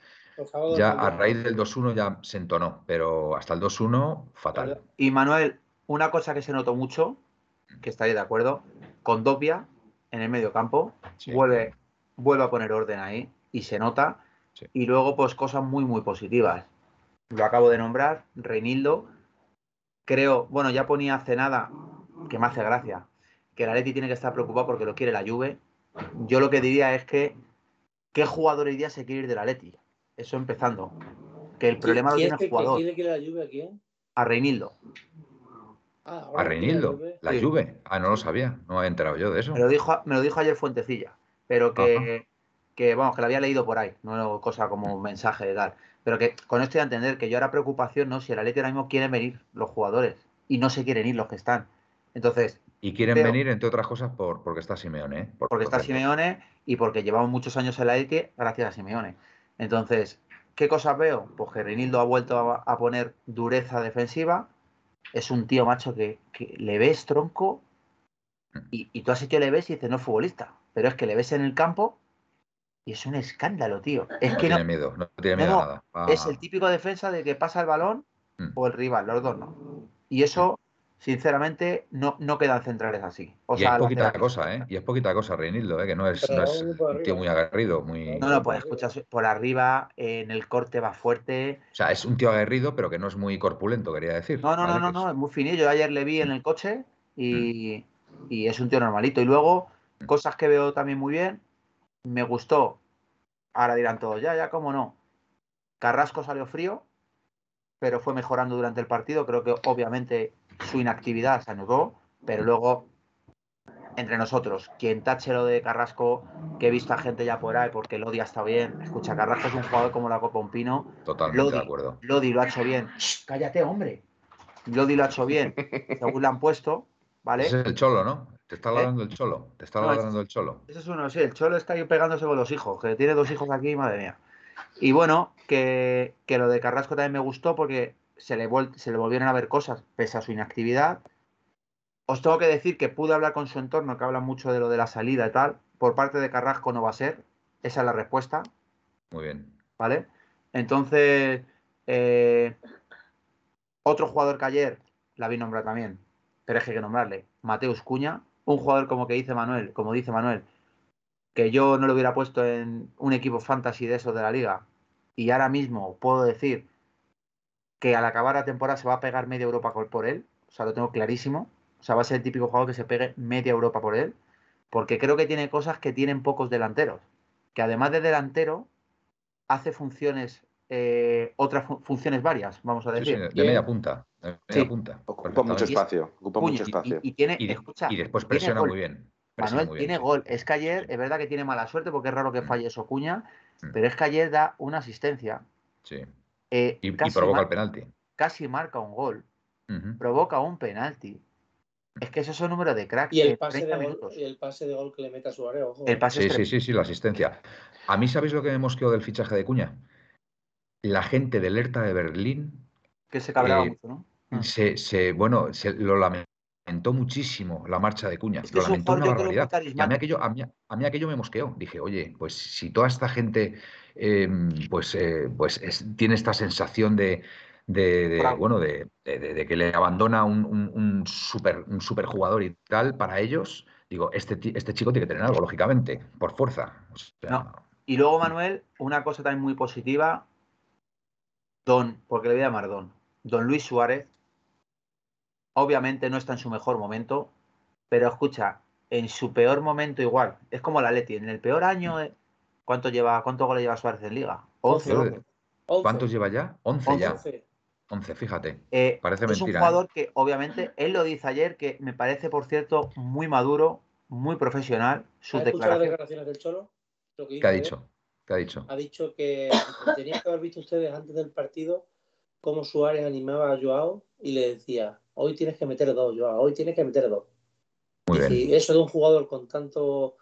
Ya a raíz del 2-1 ya se entonó, pero hasta el 2-1 fatal. Y Manuel, una cosa que se notó mucho, que estaría de acuerdo, con Dopia en el medio campo, Sí. vuelve, vuelve a poner orden ahí y se nota. Sí. Y luego, pues cosas muy, muy positivas. Lo acabo de nombrar, Reinildo. Creo, bueno, ya ponía hace nada, que me hace gracia. Que el Atleti tiene que estar preocupado porque lo quiere la Juve. Yo lo que diría es que ¿qué jugador hoy día se quiere ir del Atleti? Eso empezando. Que el problema lo ¿Quién tiene que- el jugador. ¿Quién quiere la lluvia a quién? A Reinildo. Ah, ahora A quiere la Reinildo, Juve. la Sí. Juve. Ah, no lo sabía. No me había enterado yo de eso. Me lo dijo, me lo dijo ayer Fuentecilla, pero que, que, vamos, que lo había leído por ahí, no cosa como un mensaje de tal. Pero que con esto voy a entender que yo ahora preocupación, ¿no? Si el Atleti ahora mismo quieren venir los jugadores y no se quieren ir los que están. Entonces, Y quieren venir, entre otras cosas, por, porque está Simeone. ¿eh? Por- porque por está. Simeone y porque llevamos muchos años en la Atleti gracias a Simeone. Entonces, ¿qué cosas veo? Pues que Reinildo ha vuelto a, a poner dureza defensiva. Es un tío macho que, que le ves tronco y, y tú así que le ves y dices, no es futbolista. Pero es que le ves en el campo y es un escándalo, tío. Es No que no, tiene miedo, no tiene miedo no, a nada. Es el típico defensa de que pasa el balón Mm. o el rival, los dos no. Y eso, sinceramente, no, no quedan centrales así. O y sea, es poquita laterales. cosa, ¿eh? Y es poquita cosa, Reinildo, ¿eh? Que no es, no un tío muy aguerrido, muy... No, no, pues escucha, por arriba, en el corte va fuerte. O sea, es un tío aguerrido, pero que no es muy corpulento, quería decir. No, no, no, ¿vale? no, no, es muy finillo. Yo ayer le vi en el coche y, y es un tío normalito. Y luego, cosas que veo también muy bien, me gustó. Ahora dirán todos, ya, ya, cómo no. Carrasco salió frío, pero fue mejorando durante el partido. Creo que obviamente su inactividad se anotó, pero luego, entre nosotros, quien tache lo de Carrasco, que he visto a gente ya por ahí porque Lodi ha estado bien. Escucha, Carrasco es un jugador como la Copa Un Pino. Totalmente Lodi. de acuerdo. Lodi lo ha hecho bien. Shh, cállate, hombre. Lodi lo ha hecho bien, <laughs> según le han puesto, ¿vale? Ese es el cholo, ¿no? Te está ¿Eh? ladrando el cholo. Te está No, ladrando el cholo. Ese es uno, sí, el Cholo está ahí pegándose con los hijos, que tiene dos hijos aquí, madre mía. Y bueno, que, que lo de Carrasco también me gustó porque se le, se le volvieron a ver cosas pese a su inactividad. Os tengo que decir que pude hablar con su entorno, que habla mucho de lo de la salida y tal. Por parte de Carrasco no va a ser. Esa es la respuesta. Muy bien. ¿vale? Entonces, eh, otro jugador que ayer la vi nombrar también, pero es que hay que nombrarle, Mateus Cuña, un jugador como que dice Manuel, como dice Manuel, que yo no lo hubiera puesto en un equipo fantasy de esos de la liga, y ahora mismo puedo decir que al acabar la temporada se va a pegar media Europa por él, o sea, lo tengo clarísimo, o sea, va a ser el típico jugador que se pegue media Europa por él, porque creo que tiene cosas que tienen pocos delanteros, que además de delantero, hace funciones, eh, otras fu- funciones varias, vamos a Sí, sí, decir. de, media punta. De media Sí. punta. Ocupa mucho espacio, ocupa mucho espacio. Y, y tiene, Y, de- escucha, y después presiona muy bien. Presiona Manuel muy tiene gol. Es que ayer, es verdad que tiene mala suerte porque es raro que falle eso Cuña, Mm. pero es que ayer da una asistencia. Sí. Eh, Y, provoca el penalti. casi marca un gol, provoca un penalti. Es que esos son números de crack. Y el pase de 30 gol, y el pase de gol que le mete a Suárez, ojo. El pase Sí, sí, sí, sí, la asistencia. A mí, ¿sabéis lo que me mosqueó del fichaje de Cuña? La gente del Hertha de Berlín que se cabreaba eh, mucho, ¿no? Se, se- bueno, se lo lamentó muchísimo la marcha de Cuña. Es que lo lamentó una barbaridad. Y a mí aquello, a mí, a mí aquello me mosqueó. Dije, oye, pues si toda esta gente eh, pues, eh, pues es- tiene esta sensación de, de- de, bueno, de, de- que le abandona un, un, un super, un superjugador y tal, para ellos, digo, este, este chico tiene que tener algo, lógicamente, por fuerza. O sea, No. Y luego, Manuel, una cosa también muy positiva, Don, porque le voy a llamar Don, Don Luis Suárez, obviamente no está en su mejor momento, pero escucha, en su peor momento igual, es como la Leti, en el peor año, eh, ¿cuánto lleva, cuántos goles lleva Suárez en Liga? 11. Yo- 11. ¿Cuántos lleva ya? 11 Once. ya. 11. 11, fíjate. Eh, Parece es un ¿eh? jugador que, obviamente, él lo dice ayer, que me parece, por cierto, muy maduro, muy profesional, sus ¿Has escuchado las declaraciones. declaraciones del Cholo? Lo que ¿Qué ha dicho? ¿Qué ha dicho? Ha dicho que tenían que haber visto ustedes antes del partido cómo Suárez animaba a Joao y le decía, hoy tienes que meter dos, Joao, hoy tienes que meter dos. Muy bien. y eso de un jugador con tanto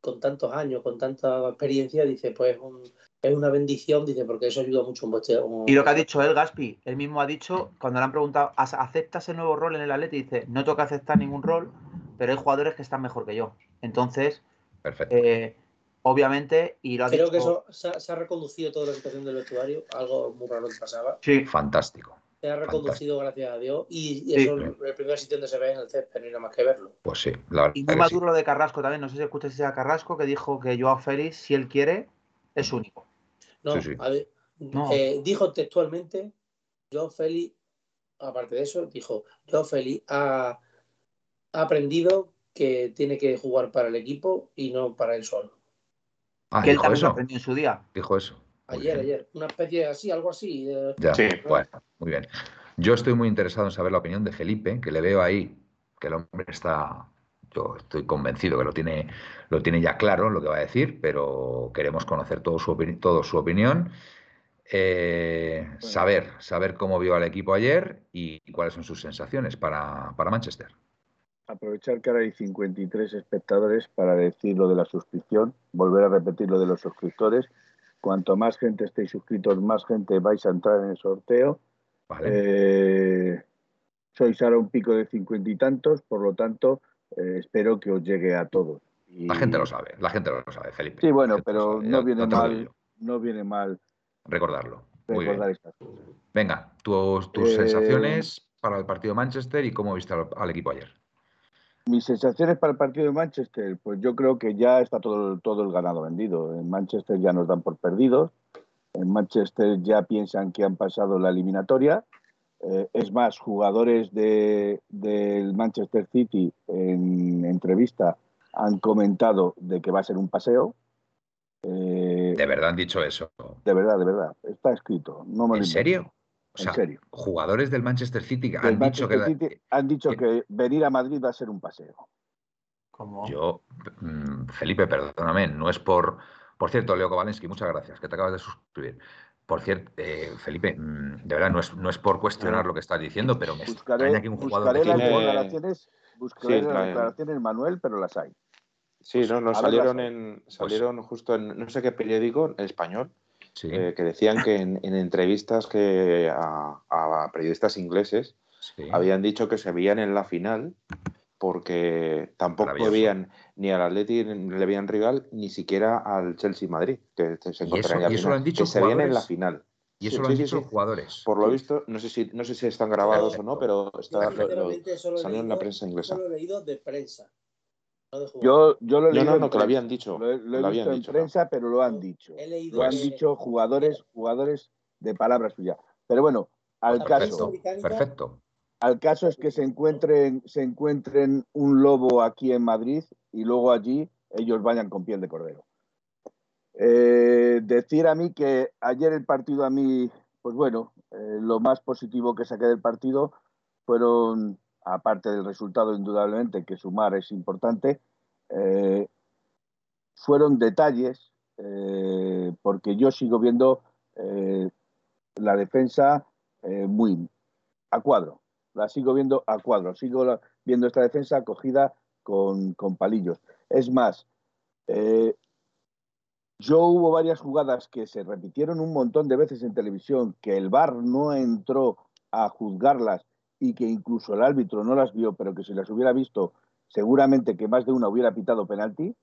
con tantos años, con tanta experiencia, dice, pues un- es una bendición, dice, porque eso ayuda mucho a un. Y lo que ha dicho él, Gaspi, él mismo ha dicho, cuando le han preguntado, "¿Ac- ¿aceptas el nuevo rol en el Atleti? Dice, no tengo que aceptar ningún rol, pero hay jugadores que están mejor que yo. Entonces, Perfecto. eh, obviamente, y lo ha Creo dicho... que eso se ha, se ha reconducido toda la situación del vestuario, algo muy raro que pasaba. Sí, Fantástico. Se ha reconducido gracias a Dios y, y Sí. eso es el primer sitio donde se ve en el césped, no hay nada más que verlo. Pues sí, la verdad y muy sí. maduro lo de Carrasco también. No sé si escuchaste a Carrasco que dijo que Joao Félix, si él quiere, es único. No, Sí, sí. a ver, No. eh, dijo textualmente, Joao Félix, aparte de eso, dijo, Joao Félix ha, ha aprendido que tiene que jugar para el equipo y no para él solo. Ah, que él también eso? aprendió en su día. Dijo eso. Ayer, ayer. Una especie así, algo así. Ya, sí. bueno, muy bien. Yo estoy muy interesado en saber la opinión de Felipe, que le veo ahí, que el hombre está yo estoy convencido que lo tiene, lo tiene ya claro lo que va a decir, pero queremos conocer todo su, todo su opinión. Eh, saber, saber cómo vio al equipo ayer y cuáles son sus sensaciones para, para Manchester. Aprovechar que ahora hay 53 espectadores para decir lo de la suscripción, volver a repetir lo de los suscriptores. Cuanto más gente estéis suscritos, más gente vais a entrar en el sorteo. Eh, sois ahora un pico de cincuenta y tantos, por lo tanto, eh, espero que os llegue a todos. La gente lo sabe, la gente lo sabe, Felipe. Sí, bueno, pero no viene mal, no viene mal recordarlo. Venga, tus, tus eh, sensaciones para el partido de Manchester y cómo viste al, equipo ayer. Mis sensaciones para el partido de Manchester, pues yo creo que ya está todo, todo el ganado vendido. En Manchester ya nos dan por perdidos. En Manchester ya piensan que han pasado la eliminatoria eh, es más, jugadores del Manchester City en entrevista han comentado de que va a ser un paseo. Eh, ¿De verdad han dicho eso? De verdad, de verdad. Está escrito. No ¿En serio? En serio. Jugadores del Manchester City han dicho que... han dicho que venir a Madrid va a ser un paseo. ¿Cómo? Yo, mm, Felipe, perdóname, no es por... Por cierto, Leo Kovalensky, muchas gracias, que te acabas de suscribir. Por cierto, eh, Felipe, mm, de verdad no es, no es por cuestionar lo que estás diciendo, pero me buscaré, que un jugador buscaré las declaraciones, buscaré las declaraciones, Manuel, pero las hay. Sí, no, no salieron en pues salieron justo en no sé qué periódico en español eh, que decían que en, entrevistas que a, periodistas ingleses habían dicho que se veían en la final porque tampoco veían ni al Atleti le veían rival ni siquiera al Chelsea Madrid, que se encontrarían y eso, lo han dicho que se viene en la final. Y eso lo han dicho jugadores. Por lo visto, no sé si, no sé si están grabados o no, pero está, salió en la prensa inglesa. Lo he leído de prensa. Yo, yo lo he leído no, no, que lo habían dicho. Lo, he, lo visto en prensa, pero lo han dicho. Lo han dicho jugadores, jugadores de palabras suyas. Pero bueno, al caso. Perfecto. Al caso es que se encuentren, se encuentren un lobo aquí en Madrid y luego allí ellos vayan con piel de cordero. Eh, decir a mí que ayer el partido a mí, pues bueno, eh, lo más positivo que saqué del partido fueron, aparte del resultado indudablemente, que sumar es importante, eh, fueron detalles, porque yo sigo viendo la defensa muy a cuadro la sigo viendo a cuadro, sigo viendo esta defensa cogida con, palillos. Es más, eh, yo hubo varias jugadas que se repitieron un montón de veces en televisión, que el VAR no entró a juzgarlas y que incluso el árbitro no las vio, pero que si las hubiera visto, seguramente que más de una hubiera pitado penalti,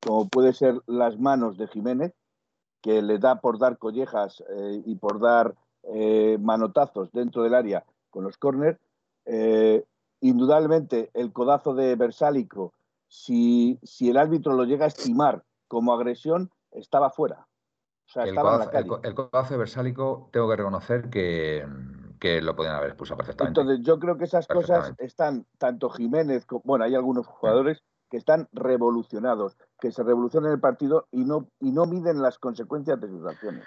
como puede ser las manos de Jiménez, que le da por dar collejas eh, y por dar eh, manotazos dentro del área con los córneres, eh, indudablemente, el codazo de Versálico, si, si el árbitro lo llega a estimar como agresión, estaba fuera. O sea, el, estaba codazo, en la calle. El, codazo de Versálico, tengo que reconocer que, que lo podían haber expulsado perfectamente. Entonces, yo creo que esas cosas están, tanto Jiménez, como, bueno, hay algunos jugadores que están revolucionados, que se revolucionan el partido y no, y no miden las consecuencias de sus acciones.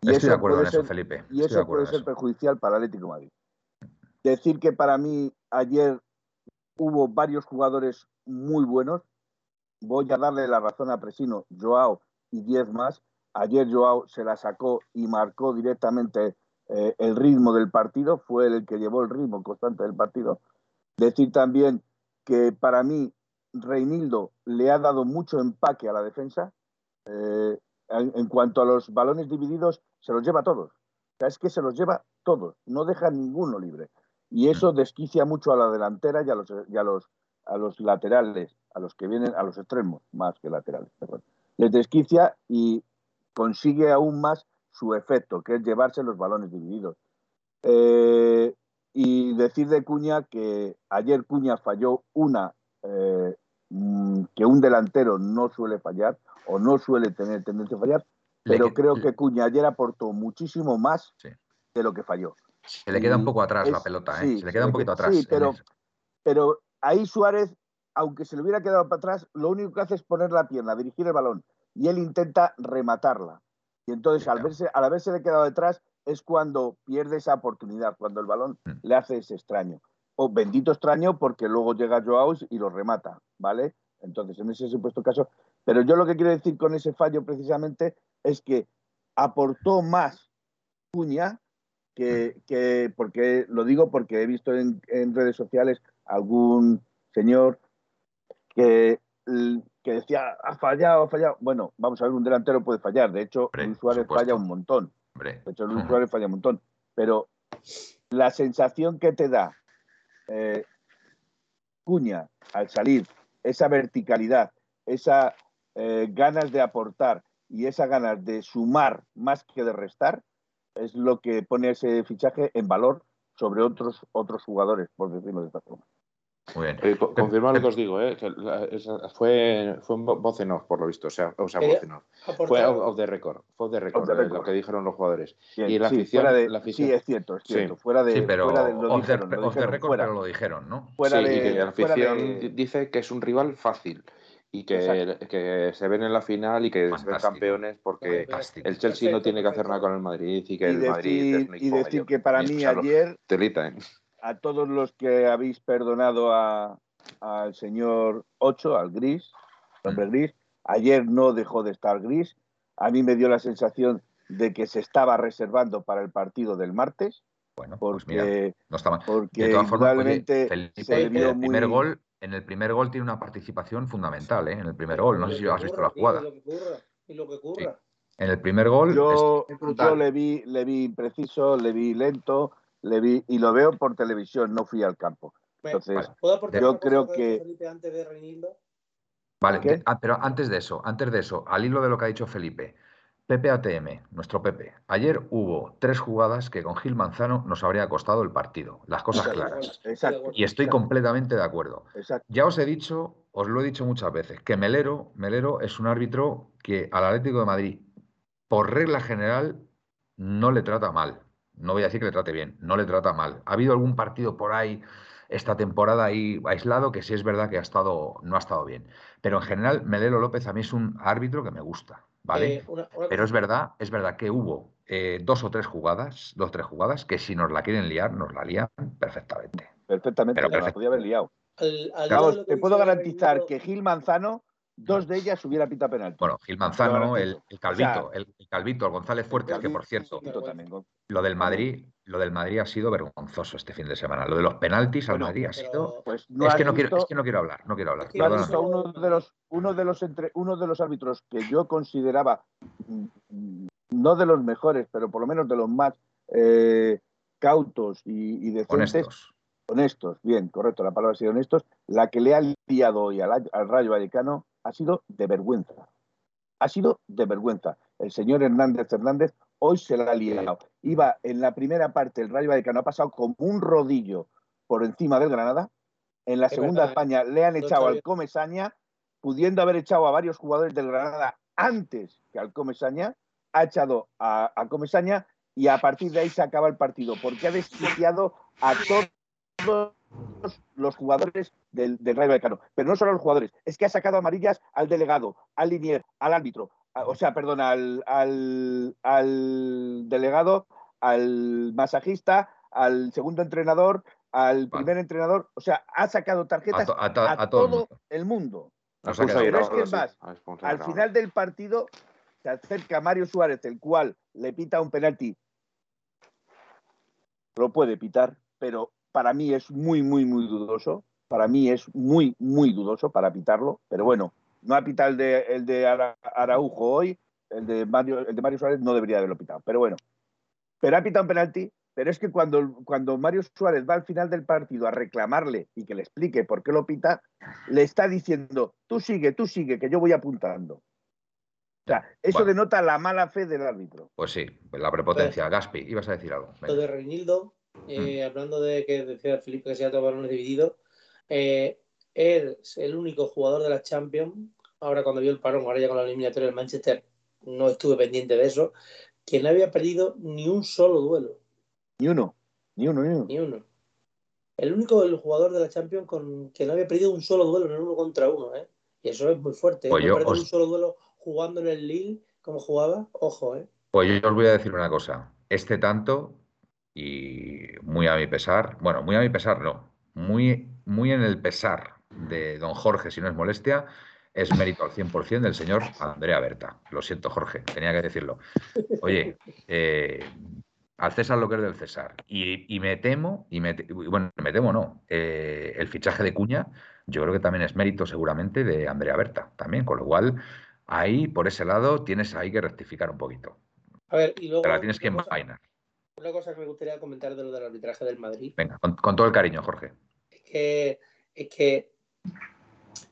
Y Estoy de acuerdo en eso, Felipe. Y eso puede ser perjudicial para Atlético Madrid. Decir que para mí ayer hubo varios jugadores muy buenos. Voy a darle la razón a Presino, Joao y 10 más. Ayer Joao se la sacó y marcó directamente eh, el ritmo del partido, fue el que llevó el ritmo constante del partido. Decir también que para mí Reinildo le ha dado mucho empaque a la defensa. Eh, en, cuanto a los balones divididos, se los lleva todos. O es que se los lleva todos, no deja ninguno libre. Y eso desquicia mucho a la delantera y a los, los, a los laterales, a los que vienen, a los extremos, más que laterales. Les desquicia y consigue aún más su efecto, que es llevarse los balones divididos. Eh, y decir de Cuña que ayer Cuña falló una eh, mm, que un delantero no suele fallar o no suele tener tendencia a fallar, pero creo que Cuña ayer aportó muchísimo más de lo que falló. Se le queda un poco atrás la pelota, ¿eh? se le queda un poquito atrás. Sí, pero, pero ahí Suárez aunque se le hubiera quedado para atrás, lo único que hace es poner la pierna, dirigir el balón, y él intenta rematarla. Y entonces, al verse, al haberse quedado detrás, es cuando pierde esa oportunidad, cuando el balón Mm. le hace ese extraño. O bendito extraño porque luego llega Joao y lo remata, ¿vale? Entonces, en ese supuesto caso. Pero yo lo que quiero decir con ese fallo precisamente es que aportó más Cuña que, que- porque lo digo porque he visto en, en redes sociales algún señor que, que decía ha fallado, ha fallado. Bueno, vamos a ver, un delantero puede fallar. De hecho, Hombre, Luis Suárez supuesto. falla un montón. Hombre. De hecho, Luis. Suárez falla un montón. Pero la sensación que te da eh, Cuña al salir, esa verticalidad, esas ganas de aportar y esas ganas de sumar más que de restar, es lo que pone ese fichaje en valor sobre otros, otros jugadores, por decirlo de esta forma. Muy bien. Eh, co- confirmar lo que os digo, eh, que la- esa- fue, fue un vo- voz en off, por lo visto. O sea, o sea voz en off. Fue off, off the record. Fue off the record, Off the eh, record. lo que dijeron los jugadores. Bien, Y la sí, afición- fuera de- la afición- sí, es cierto, es Sí. cierto. Fuera de, Sí, pero fuera de- lo off the, dijeron, lo off the dijeron, record, fuera. pero lo dijeron, ¿no? Fuera sí, de- y que la afición de- dice que es un rival fácil y que, que se ven en la final y que se ven Fantástico. campeones porque Fantástico. el Chelsea no tiene que hacer perfecto. nada con el Madrid y que y el Madrid es decir, un y decir que para mí ayer Telita, ¿eh? A todos los que habéis perdonado a- al señor 8, al Gris, hombre Gris, ayer no dejó de estar Gris. A mí me dio la sensación de que se estaba reservando para el partido del martes, Bueno, pues mira, porque, no está mal. porque De todas formas, oye, Felipe, el primer muy... gol, en el primer gol tiene una participación fundamental, ¿eh? En el primer gol. No sé si has visto la jugada. Y lo que ocurra, y lo que ocurra. En el primer gol, Yo, yo le vi, le vi impreciso, le vi lento, le vi y lo veo por televisión, no fui al campo. Bueno, Entonces, ¿Puedo aportar yo una cosa creo que- Felipe antes de Reinildo? Vale, ¿Qué? de- ah, pero antes de eso, antes de eso, al hilo de lo que ha dicho Felipe, Pepe ATM, nuestro Pepe, ayer hubo tres jugadas que con Gil Manzano nos habría costado el partido, las cosas claras. Exacto. Y estoy completamente de acuerdo. Exacto. Ya os he dicho, os lo he dicho muchas veces, que Melero, Melero es un árbitro que al Atlético de Madrid, por regla general, no le trata mal. No voy a decir que le trate bien, no le trata mal. Ha habido algún partido por ahí esta temporada ahí aislado que sí es verdad que ha estado, no ha estado bien. Pero en general, Melero López a mí es un árbitro que me gusta, ¿vale? Eh, una- una Pero es verdad, es verdad que hubo eh, dos o tres jugadas, dos o tres jugadas, que si nos la quieren liar, nos la lían perfectamente. Perfectamente, Pero la perfecto. podía haber liado. Al- al te puedo garantizar que Gil Manzano, dos de ellas hubiera pita penalti. Bueno, Gil Manzano, el, el Calvito, O sea, el, el Calvito, el González Fuertes, que por cierto, lo del Madrid, lo del Madrid ha sido vergonzoso este fin de semana. Lo de los penaltis al Bueno, Madrid ha sido. Pues no Es que no quiero, es que no quiero hablar, no quiero hablar. No uno de los uno de los entre uno de los árbitros que yo consideraba mm, no de los mejores, pero por lo menos de los más eh, cautos y, y decentes, Honestos. honestos, bien, correcto, la palabra ha sido honestos, la que le ha liado hoy al, al Rayo Vallecano ha sido de vergüenza. Ha sido de vergüenza. El señor Hernández Hernández hoy se la ha liado. Iba en la primera parte, el Rayo Vallecano ha pasado como un rodillo por encima del Granada. En la Es segunda verdad, España le han no echado al. Comesaña, pudiendo haber echado a varios jugadores del Granada antes que al Comesaña, ha echado a, a Comesaña y a partir de ahí se acaba el partido, porque ha despreciado a todos los jugadores del, del Rayo Vallecano. Pero no solo a los jugadores, es que ha sacado amarillas al delegado, al linier, al árbitro, a- o sea, perdón, al, al, al delegado, al masajista, al segundo entrenador, al primer entrenador, o sea, ha sacado A, tarjetas to- a, a to- a todo el mundo. el mundo. Nos ha Expulsa quedado a Pero es Iraola, que es sí, más, Al final del partido se acerca Mario Suárez, el cual le pita un penalti. Lo puede pitar, pero para mí es muy, muy, muy dudoso. Para mí es muy, muy dudoso para pitarlo. Pero bueno, no ha pitado el de, el de Ara- Araujo hoy, el de, Mario, el de Mario Suárez no debería haberlo pitado. Pero bueno, pero ha pitado un penalti. Pero es que cuando, cuando Mario Suárez va al final del partido a reclamarle y que le explique por qué lo pita, le está diciendo, tú sigue, tú sigue, que yo voy apuntando. O sea, eso Bueno. denota la mala fe del árbitro. Pues sí, la prepotencia. Gaspi, ibas a decir algo. Lo de Reinildo, eh, Mm. hablando de que decía Felipe que se ha tomado balones divididos, eh, él es el único jugador de la Champions, ahora cuando vio el parón, ahora ya con la eliminatoria del Manchester, no estuve pendiente de eso, que no había perdido ni un solo duelo, Ni uno, ni uno, ni uno. ni uno. el único el jugador de la Champions con que no había perdido un solo duelo en el uno contra uno, ¿eh? Y eso es muy fuerte. ¿eh? Pues no yo os- un solo duelo jugando en el Lille, como jugaba, ojo, ¿eh? Pues yo os voy a decir una cosa. Este tanto, y muy a mi pesar, bueno, muy a mi pesar no, muy, muy en el pesar de don Jorge, si no es molestia, es mérito al 100% del señor Andrea Berta. Lo siento, Jorge, tenía que decirlo. Oye, eh, al César lo que es del César. Y, y me temo, y me, bueno, me temo no, eh, el fichaje de Cuña, yo creo que también es mérito seguramente de Andrea Berta, también, con lo cual, ahí, por ese lado, tienes ahí que rectificar un poquito. A ver, y luego Te la tienes que envainar. una cosa que me gustaría comentar de lo del arbitraje del Madrid Venga, con, con todo el cariño, Jorge. Es que es que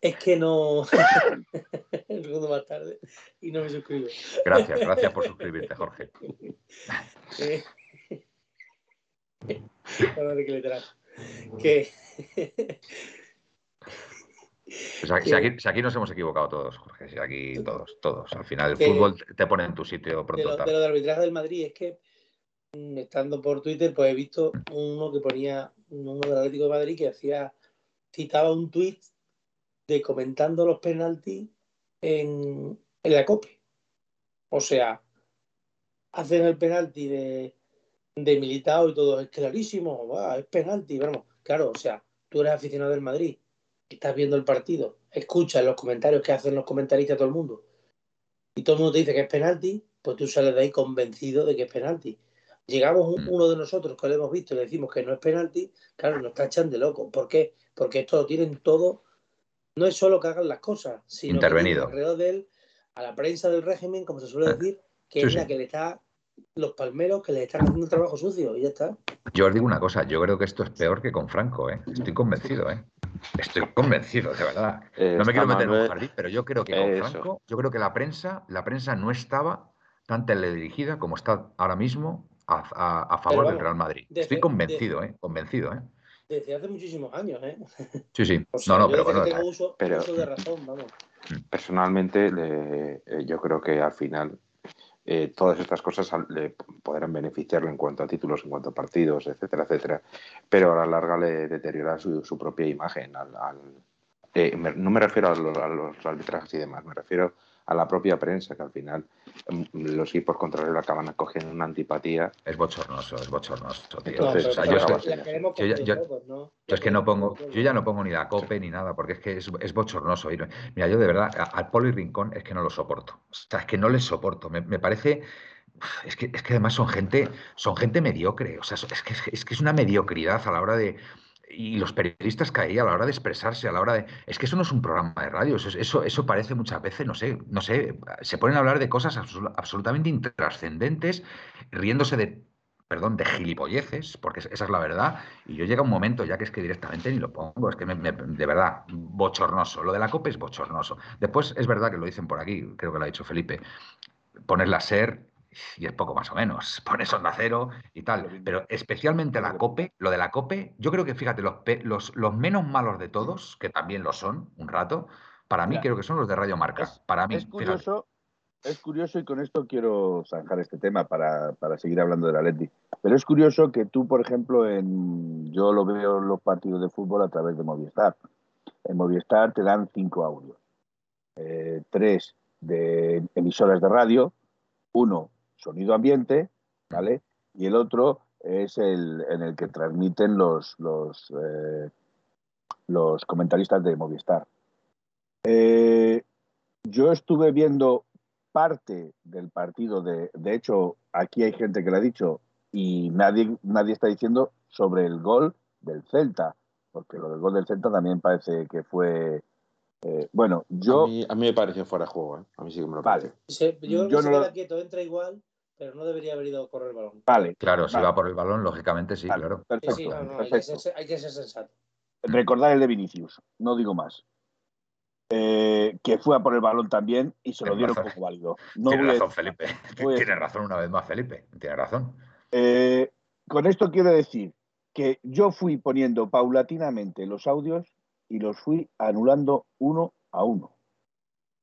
es que no <laughs> el segundo más tarde y no me suscribo. Gracias, gracias por suscribirte, Jorge. <laughs> Eh, de que si, aquí, si aquí nos hemos equivocado todos, Jorge, si aquí todos, todos. Al final el Que- fútbol te pone en tu sitio de pronto lo, o de lo del arbitraje del Madrid es que mm, estando por Twitter pues he visto uno que ponía uno del Atlético de Madrid que hacía citaba un tweet de comentando los penaltis en, la COPE. O sea, hacen el penalti de, de Militao y todo, es clarísimo, es penalti, vamos. Claro, o sea, tú eres aficionado del Madrid, estás viendo el partido, escuchas los comentarios que hacen los comentaristas todo el mundo, y todo el mundo te dice que es penalti, pues tú sales de ahí convencido de que es penalti. Llegamos un- Mm. uno de nosotros que lo hemos visto y le decimos que no es penalti, claro, nos tachan de loco. ¿Por qué? Porque esto lo tienen todo, no es solo que hagan las cosas, sino Intervenido. que alrededor de él a la prensa del régimen, como se suele Eh, decir, que sí, es la que le está, los palmeros que le están haciendo el trabajo sucio y ya está. Yo os digo una cosa, yo creo que esto es peor que con Franco, ¿eh? Estoy convencido, ¿eh? Estoy convencido, de verdad. Eh, No me quiero meter en un jardín, pero yo creo que con Eso. Franco, yo creo que la prensa, la prensa no estaba tan teledirigida como está ahora mismo a, a- a favor del Real Madrid. desde- Estoy convencido, ¿eh? Convencido, ¿eh? Desde hace muchísimos años, ¿eh? Sí, sí. <laughs> O sea, No, no, pero bueno, tengo uso, pero- uso de razón, vamos. Personalmente, le- eh, yo creo que al final eh, todas estas cosas le podrán beneficiarle en cuanto a títulos, en cuanto a partidos, etcétera, etcétera. Pero a la larga le deteriora su, su propia imagen. Al, al- eh, me- no me refiero a los, a los arbitrajes y demás, me refiero a la propia prensa, que al final mm, los equipos contrarios acaban cogiendo una antipatía. es bochornoso, es bochornoso, tío. Yo, es que no pongo, yo ya no pongo ni la cope ni nada, porque es que es, es bochornoso. ir. Mira, yo de verdad, al Polo y Rincón es que no lo soporto. O sea, es que no les soporto. Me, me parece. Es que, es que además son gente, son gente mediocre. O sea, es que, es que es una mediocridad a la hora de. Y los periodistas hay a la hora de expresarse, a la hora de. Es que eso no es un programa de radio. Eso, eso, eso parece muchas veces, no sé, no sé. Se ponen a hablar de cosas absol- absolutamente intrascendentes, riéndose de perdón, de gilipolleces, porque es- esa es la verdad, y yo llega un momento ya que es que directamente ni lo pongo, es que me- de verdad, bochornoso. Lo de la COPE es bochornoso. Después es verdad que lo dicen por aquí, creo que lo ha dicho Felipe, pones la SER y es poco más o menos, <laughs> pones Onda Cero y tal, pero especialmente la COPE, lo de la COPE, yo creo que fíjate, los, los, los menos malos de todos, que también lo son, un rato, para mí creo que son los de Radio Marca, es- para mí, Es fíjate. curioso, es curioso y con esto quiero zanjar este tema para, para seguir hablando del Atleti. Pero es curioso que tú, por ejemplo, en yo lo veo en los partidos de fútbol a través de Movistar. En Movistar te dan cinco audios. Eh, tres de emisoras de radio, uno sonido ambiente, ¿vale? Y el otro es el en el que transmiten los, los, eh, los comentaristas de Movistar. Eh, yo estuve viendo parte del partido de, de hecho, aquí hay gente que lo ha dicho y nadie, nadie está diciendo sobre el gol del Celta, porque lo del gol del Celta también parece que fue, eh, bueno, yo, A, mí, a mí me pareció fuera de juego, ¿eh? A mí sí que me lo Vale. pareció. Yo creo que Yo se no lo- queda quieto, entra igual, pero no debería haber ido a correr el balón. vale, Claro, si va por el balón, lógicamente sí, vale, claro. Perfecto, sí, no, no, hay, que ser, hay que ser sensato. Recordar el de Vinicius, no digo más. Eh, que fue a por el balón también y se lo dieron razón. como válido. No Tiene voy a- razón, Felipe. <laughs> Tiene razón una vez más, Felipe. Tiene razón. Eh, con esto quiero decir que yo fui poniendo paulatinamente los audios y los fui anulando uno a uno.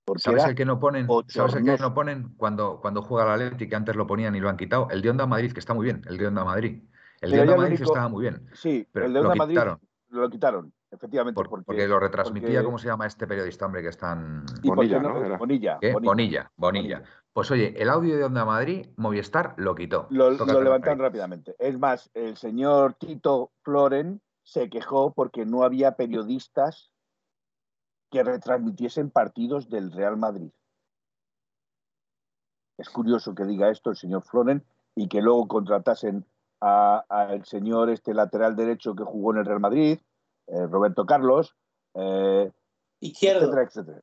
Porque ¿Sabes el que no ponen? ¿Sabes el que no ponen cuando, cuando juega la Atleti, que antes lo ponían y lo han quitado? El de Onda Madrid, que está muy bien, el de Onda Madrid. El de Onda Madrid estaba muy bien. Sí, pero el de Onda Madrid lo quitaron, efectivamente. porque, lo retransmitía, ¿cómo se llama este periodista, hombre, que están... Bonilla, ¿no? Bonilla, Bonilla, Bonilla, Pues oye, el audio de Onda Madrid, Movistar lo quitó. Lo, lo levantaron rápidamente. Es más, el señor Tito Floren se quejó porque no había periodistas que retransmitiesen partidos del Real Madrid. Es curioso que diga esto el señor Floren y que luego contratasen al señor este lateral derecho que jugó en el Real Madrid, eh, Roberto Carlos, eh, izquierdo, etcétera,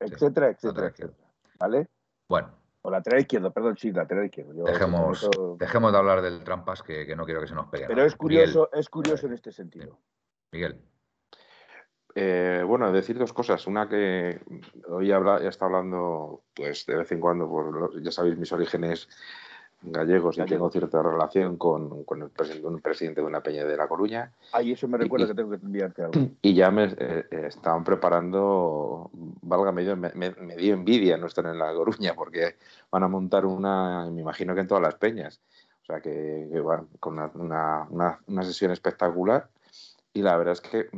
etcétera, etcétera, etcétera, ¿vale? Bueno. O lateral izquierdo, perdón, sí, lateral izquierdo. dejemos, dejemos de hablar del trampas que, no quiero que se nos pegue. Pero es curioso, es curioso en este sentido. Miguel. Eh, bueno, decir dos cosas. Una que hoy habla, ya está hablando, pues de vez en cuando, por, ya sabéis mis orígenes gallegos y tengo cierta relación con, el presidente, un presidente de una peña de La Coruña. Ay, eso me recuerda que tengo que enviarte algo. Y ya me eh, eh, estaban preparando, valga medio, me, me, dio envidia no estar en La Coruña porque van a montar una, me imagino que en todas las peñas. O sea que, van con una, una sesión espectacular y la verdad es que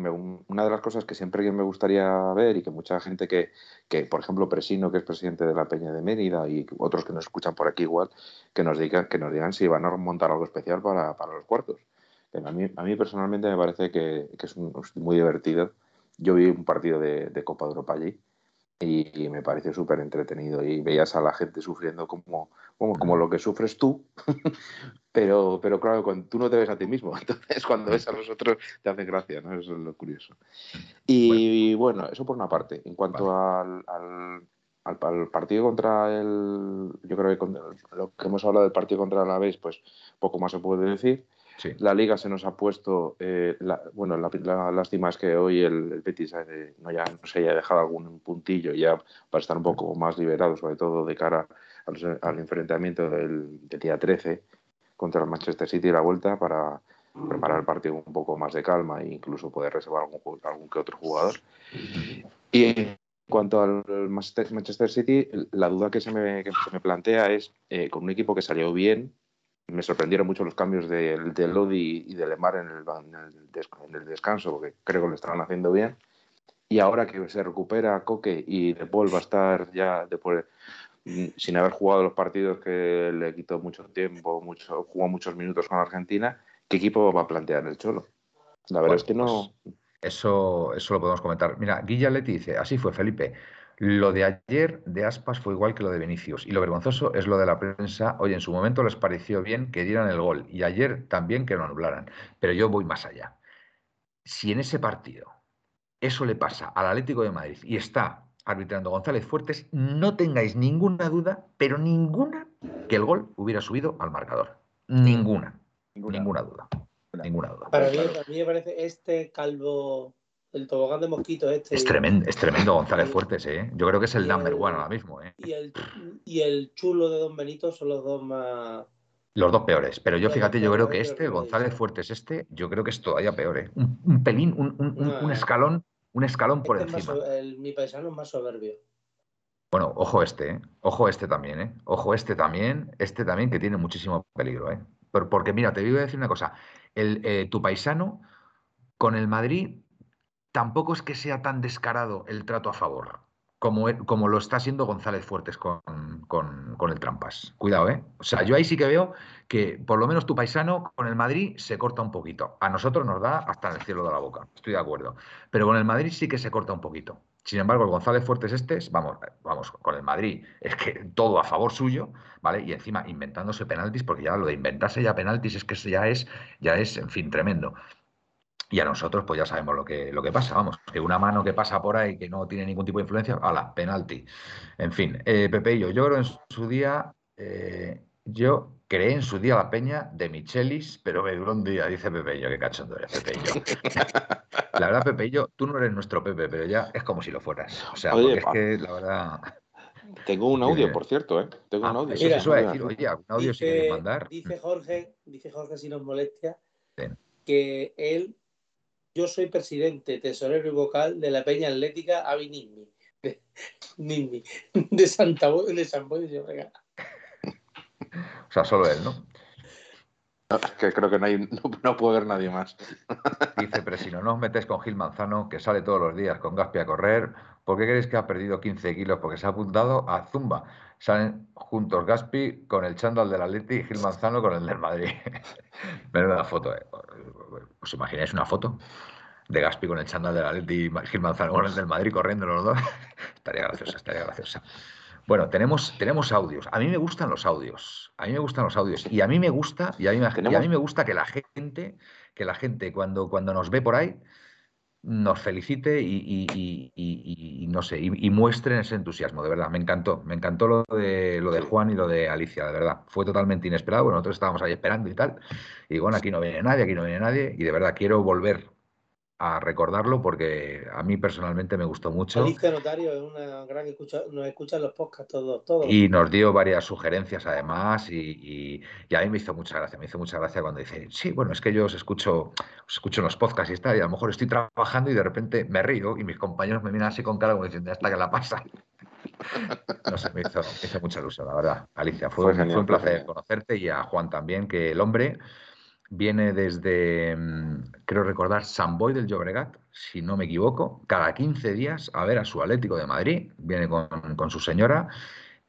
una de las cosas que siempre me gustaría ver y que mucha gente que, que, por ejemplo, Presino, que es presidente de la Peña de Mérida, y otros que nos escuchan por aquí igual, que nos digan, que nos digan si van a montar algo especial para, para los cuartos. A mí, a mí personalmente me parece que, que es, muy divertido. Yo vi un partido de, de Copa de Europa allí y, me pareció súper entretenido y veías a la gente sufriendo como, como, como lo que sufres tú, <laughs> pero, pero claro, cuando tú no te ves a ti mismo, <laughs> entonces cuando ves a los otros te hace gracia, ¿no? Eso es lo curioso. Y bueno, eso por una parte. En cuanto al, al, al, partido contra el, yo creo que lo que hemos hablado del partido contra el Alavés, pues poco más se puede decir. La liga se nos ha puesto, eh, bueno, la, lástima es que hoy el, Betis eh, no, ya, no se haya dejado algún puntillo ya para estar un poco más liberado, sobre todo de cara al, enfrentamiento del, día 13 contra el Manchester City la vuelta para preparar el partido un poco más de calma e incluso poder reservar algún, algún que otro jugador. Y en cuanto al Manchester City, la duda que se me, me plantea es, eh, con un equipo que salió bien, me sorprendieron mucho los cambios de, de Lodi y de Lemar en el, en el, descanso, porque creo que lo estaban haciendo bien. Y ahora que se recupera Coque y De Paul va a estar ya mm, sin haber jugado los partidos que le quitó mucho tiempo, mucho, jugó muchos minutos con Argentina, ¿qué equipo va a plantear el Cholo? La verdad es que no. Pues, eso, eso lo podemos comentar. Mira, Guilla Leti dice, así fue Felipe. Lo de ayer de Aspas fue igual que lo de Vinicius. Y lo vergonzoso es lo de la prensa. Oye, en su momento les pareció bien que dieran el gol y ayer también que lo anularan. Pero yo voy más allá. Si en ese partido eso le pasa al Atlético de Madrid y está arbitrando González Fuertes, no tengáis ninguna duda, pero ninguna, que el gol hubiera subido al marcador. Ninguna. Ninguna, duda. Ninguna duda. Para mí, a mí me parece este calvo el tobogán de mosquito este. Es tremendo, es tremendo González Fuertes, ¿eh? Yo creo que es el number one ahora mismo, ¿eh? Y el, y el chulo de Don Benito son los dos más... Los dos peores, pero yo fíjate, yo creo que este, González Fuertes este, yo creo que es todavía peor, ¿eh? Un, pelín, un, un, escalón, un escalón por este encima. mi paisano es más soberbio. Bueno, ojo este, ¿eh? Ojo este también, ¿eh? Ojo este también, este también que tiene muchísimo peligro, ¿eh? Porque mira, te voy a decir una cosa, el, eh, tu paisano con el Madrid tampoco es que sea tan descarado el trato a favor como, como lo está haciendo González Fuertes con, con, el Trampas. Cuidado, ¿eh? O sea, yo ahí sí que veo que por lo menos tu paisano con el Madrid se corta un poquito. A nosotros nos da hasta el cielo de la boca, estoy de acuerdo. Pero con el Madrid sí que se corta un poquito. Sin embargo, el González Fuertes este, vamos, vamos, con el Madrid, es que todo a favor suyo, ¿vale? Y encima inventándose penaltis, porque ya lo de inventarse ya penaltis es que ya es, ya es, en fin, tremendo. Y a nosotros, pues ya sabemos lo que, lo que pasa, vamos, que una mano que pasa por ahí que no tiene ningún tipo de influencia, ala, penalti. En fin, eh, Pepe y yo, yo creo en su día, eh, yo creé en su día la peña de Michelis, pero me duró un día, dice Pepe y yo, qué cachondo eres, Pepe y yo. la verdad, Pepe y yo, tú no eres nuestro Pepe, pero ya es como si lo fueras. O sea, porque es que la verdad. Tengo un audio, por cierto, ¿eh? Tengo un ah, audio. Eso, eso decir, oye, un audio si quieres mandar. Dice Jorge, dice Jorge si nos molestia, que él yo soy presidente, tesorero y vocal de la Peña Atlética Avi Nini, de, <laughs> de Santa de San Boy de O sea, solo él, ¿no? que creo que no, hay, no, puede haber nadie más. Dice, pero si no nos metes con Gil Manzano, que sale todos los días con Gaspi a correr, ¿por qué creéis que ha perdido 15 kilos? Porque se ha apuntado a Zumba. Salen juntos Gaspi con el chándal del Atleti y Gil Manzano con el del Madrid. <laughs> Menuda foto, ¿eh? ¿Os imagináis una foto? De Gaspi con el chándal del Atleti y Gil Manzano con el del Madrid corriendo los dos. <laughs> estaría graciosa, estaría graciosa. Bueno, tenemos, tenemos audios. A mí me gustan los audios. A mí me gustan los audios. Y a mí me gusta, y a mí me, a mí me gusta que la gente, que la gente cuando, cuando nos ve por ahí, nos felicite y, no sé, y, muestren ese entusiasmo, de verdad. Me encantó. Me encantó lo de lo de Juan y lo de Alicia, de verdad. Fue totalmente inesperado. Bueno, nosotros estábamos ahí esperando y tal. Y bueno, aquí no viene nadie, aquí no viene nadie. Y de verdad quiero volver a recordarlo porque a mí personalmente me gustó mucho. Alicia Notario es una gran escucha, nos escucha los podcasts todos, todos. Y nos dio varias sugerencias además y, a mí me hizo mucha gracia, me hizo mucha gracia cuando dice, sí, bueno, es que yo os escucho, os escucho en los podcasts y está, y a lo mejor estoy trabajando y de repente me río y mis compañeros me miran así con cara como diciendo, hasta que la pasa. <laughs> no sé, me hizo, mucha ilusión, la verdad. Alicia, fue, fue un placer conocerte y a Juan también, que el hombre viene desde, mm, creo recordar, San Boy del Llobregat, si no me equivoco, cada 15 días a ver a su Atlético de Madrid, viene con, su señora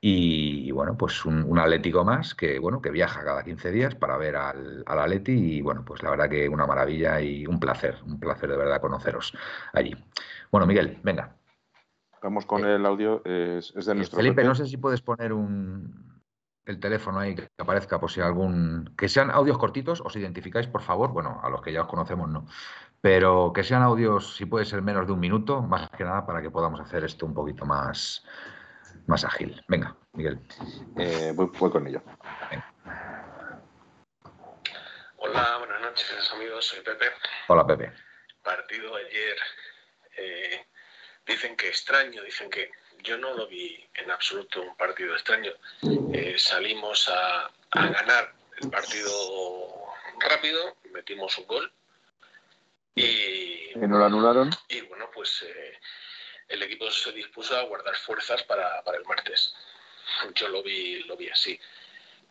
y bueno, pues un, Atlético más que bueno, que viaja cada 15 días para ver al, al Atleti y bueno, pues la verdad que una maravilla y un placer, un placer de verdad conoceros allí. Bueno, Miguel, venga. Vamos con eh, el audio, es, de eh, nuestro... Felipe, no sé si puedes poner un, el teléfono ahí que aparezca por si algún. Que sean audios cortitos, os identificáis, por favor. Bueno, a los que ya os conocemos, no. Pero que sean audios, si puede ser menos de un minuto, más que nada para que podamos hacer esto un poquito más, más ágil. Venga, Miguel. Eh, voy, con ello. Hola, buenas noches, amigos. Soy Pepe. Hola, Pepe. Partido ayer. Eh, dicen que extraño, dicen que yo no lo vi en absoluto un partido extraño. Eh, salimos a, ganar el partido rápido, metimos un gol y... ¿Y no lo anularon? Y bueno, pues eh, el equipo se dispuso a guardar fuerzas para, el martes. Yo lo vi, lo vi así.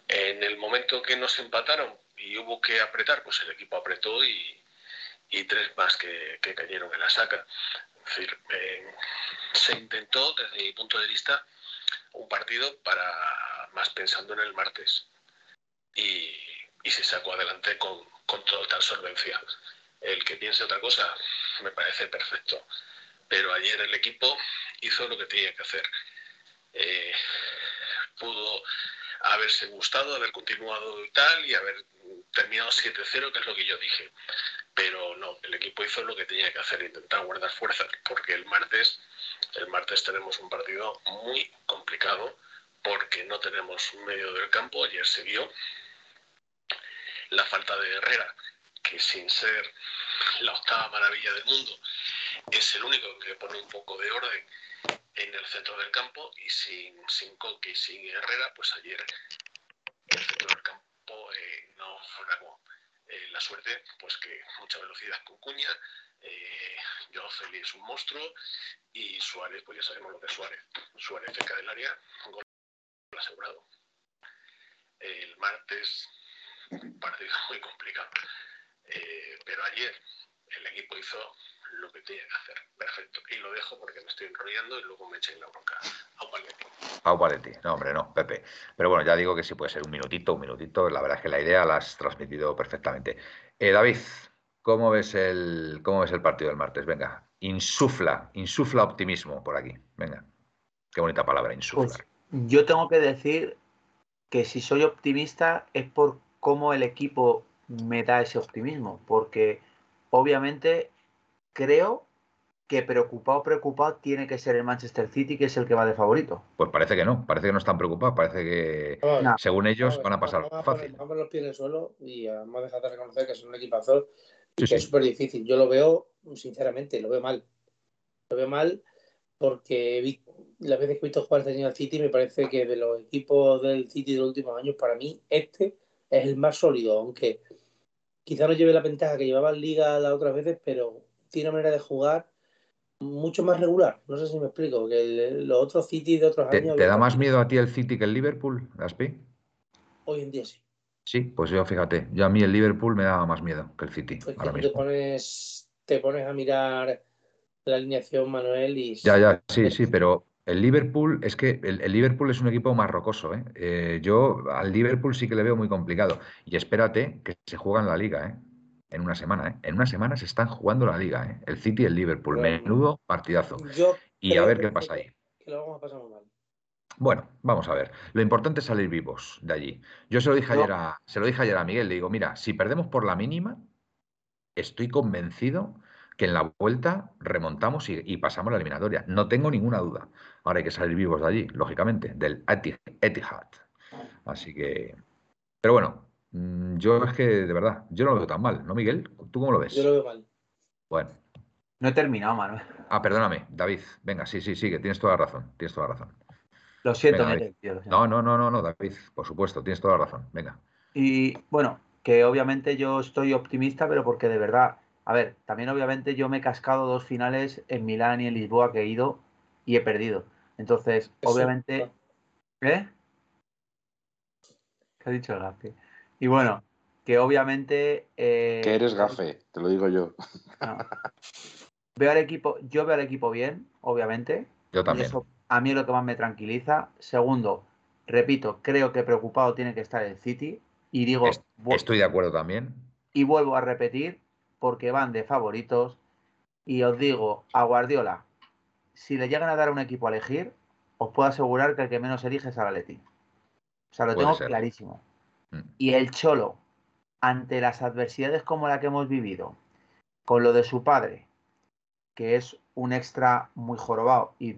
En el momento que nos empataron y hubo que apretar, pues el equipo apretó y, tres más que, que, cayeron en la saca. Es decir, eh, se intentó, desde mi punto de vista, un partido para más pensando en el martes. Y, se sacó adelante con, con toda solvencia. El que piense otra cosa me parece perfecto. Pero ayer el equipo hizo lo que tenía que hacer. Eh, pudo haberse gustado, haber continuado y tal, y haber terminado 7-0, que es lo que yo dije. Pero no, el equipo hizo lo que tenía que hacer, intentar guardar fuerzas, porque el martes el martes tenemos un partido muy complicado porque no tenemos un medio del campo. Ayer se vio la falta de Herrera, que sin ser la octava maravilla del mundo, es el único que pone un poco de orden en el centro del campo y sin, sin Coque y sin Herrera, pues ayer el centro del campo eh, no fue eh, la suerte, pues que mucha velocidad con Cuña, eh, Feli es un monstruo y Suárez, pues ya sabemos lo que es Suárez. Suárez cerca del área, gol asegurado. El martes, partido muy complicado. Eh, pero ayer el equipo hizo lo que tenía que hacer. Perfecto. Y lo dejo porque me estoy enrollando y luego me eché la bronca. A Paletti. No, hombre, no, Pepe. Pero bueno, ya digo que si puede ser un minutito, un minutito. La verdad es que la idea la has transmitido perfectamente. Eh, David, ¿Cómo ves el, cómo ves el partido del martes? Venga, insufla, insufla optimismo por aquí. Venga, qué bonita palabra, insufla. Pues yo tengo que decir que si soy optimista es por cómo el equipo me da ese optimismo, porque obviamente creo que preocupado, preocupado tiene que ser el Manchester City, que es el que va de favorito. Pues parece que no, parece que no están preocupados, parece que según ellos van a pasar fácil. Vamos los pies en el suelo y además dejar de reconocer que es un equipazo es súper difícil. Yo lo veo, sinceramente, lo veo mal. Lo veo mal porque las veces que he visto jugar este año al City me parece que de los equipos del City de los últimos años, para mí, este es el más sólido, aunque quizá no lleve la ventaja que llevaba en Liga las otras veces, pero tiene una manera de jugar mucho más regular. No sé si me explico, que los otros City de otros ¿Te, años... ¿Te da más miedo a ti el City que el Liverpool, Gaspi? Hoy en día sí. Sí, pues yo fíjate, yo a mí el Liverpool me daba más miedo que el City. Pues ahora tú te mismo. pones, te pones a mirar la alineación, Manuel, y Ya, ya, <laughs> sí, sí, pero el Liverpool es que el, el Liverpool es un equipo más rocoso, ¿eh? Eh, yo al Liverpool sí que le veo muy complicado. Y espérate que se juega en la liga, ¿eh? En una semana, ¿eh? En una semana se están jugando la liga, ¿eh? El City y el Liverpool. Bueno. Menudo partidazo. Y a ver qué pasa ahí. Que lo vamos a pasar muy mal. Bueno, vamos a ver. Lo importante es salir vivos de allí. Yo se lo dije ayer a, se lo dije ayer a Miguel, le digo, mira, si perdemos por la mínima, estoy convencido que en la vuelta remontamos y, y pasamos la eliminatoria. No tengo ninguna duda. Ahora hay que salir vivos de allí, lógicamente, del Eti- Etihad. Así que, pero bueno, yo es que de verdad, yo no lo veo tan mal, ¿no, Miguel? ¿Tú cómo lo ves? Yo lo veo mal. Bueno, No he terminado, Manuel. ah, perdóname, David. Venga, sí, sí, sí, que tienes toda la razón, tienes toda la razón. Lo siento, Venga, Miguel, tío, lo siento. No, no, no, no, no, David, por supuesto, tienes toda la razón. Venga. Y bueno, que obviamente yo estoy optimista, pero porque de verdad, a ver, también obviamente yo me he cascado dos finales en Milán y en Lisboa que he ido y he perdido. Entonces, Eso, obviamente, ¿eh? ¿Qué ha dicho el gafe? Y bueno, que obviamente... eh, Que eres gafe, te lo digo yo. no. Veo al equipo, yo veo al equipo bien, obviamente. Yo también. eso a mí es lo que más me tranquiliza. Segundo, repito, creo que preocupado tiene que estar el City. Y digo, Estoy de acuerdo también. y vuelvo a repetir, porque van de favoritos. Y os digo, a Guardiola, si le llegan a dar un equipo a elegir, os puedo asegurar que el que menos elige es al Atleti. O sea, lo Puede tengo ser. clarísimo. Mm. Y el Cholo, ante las adversidades como la que hemos vivido, con lo de su padre, que es un extra muy jorobado y,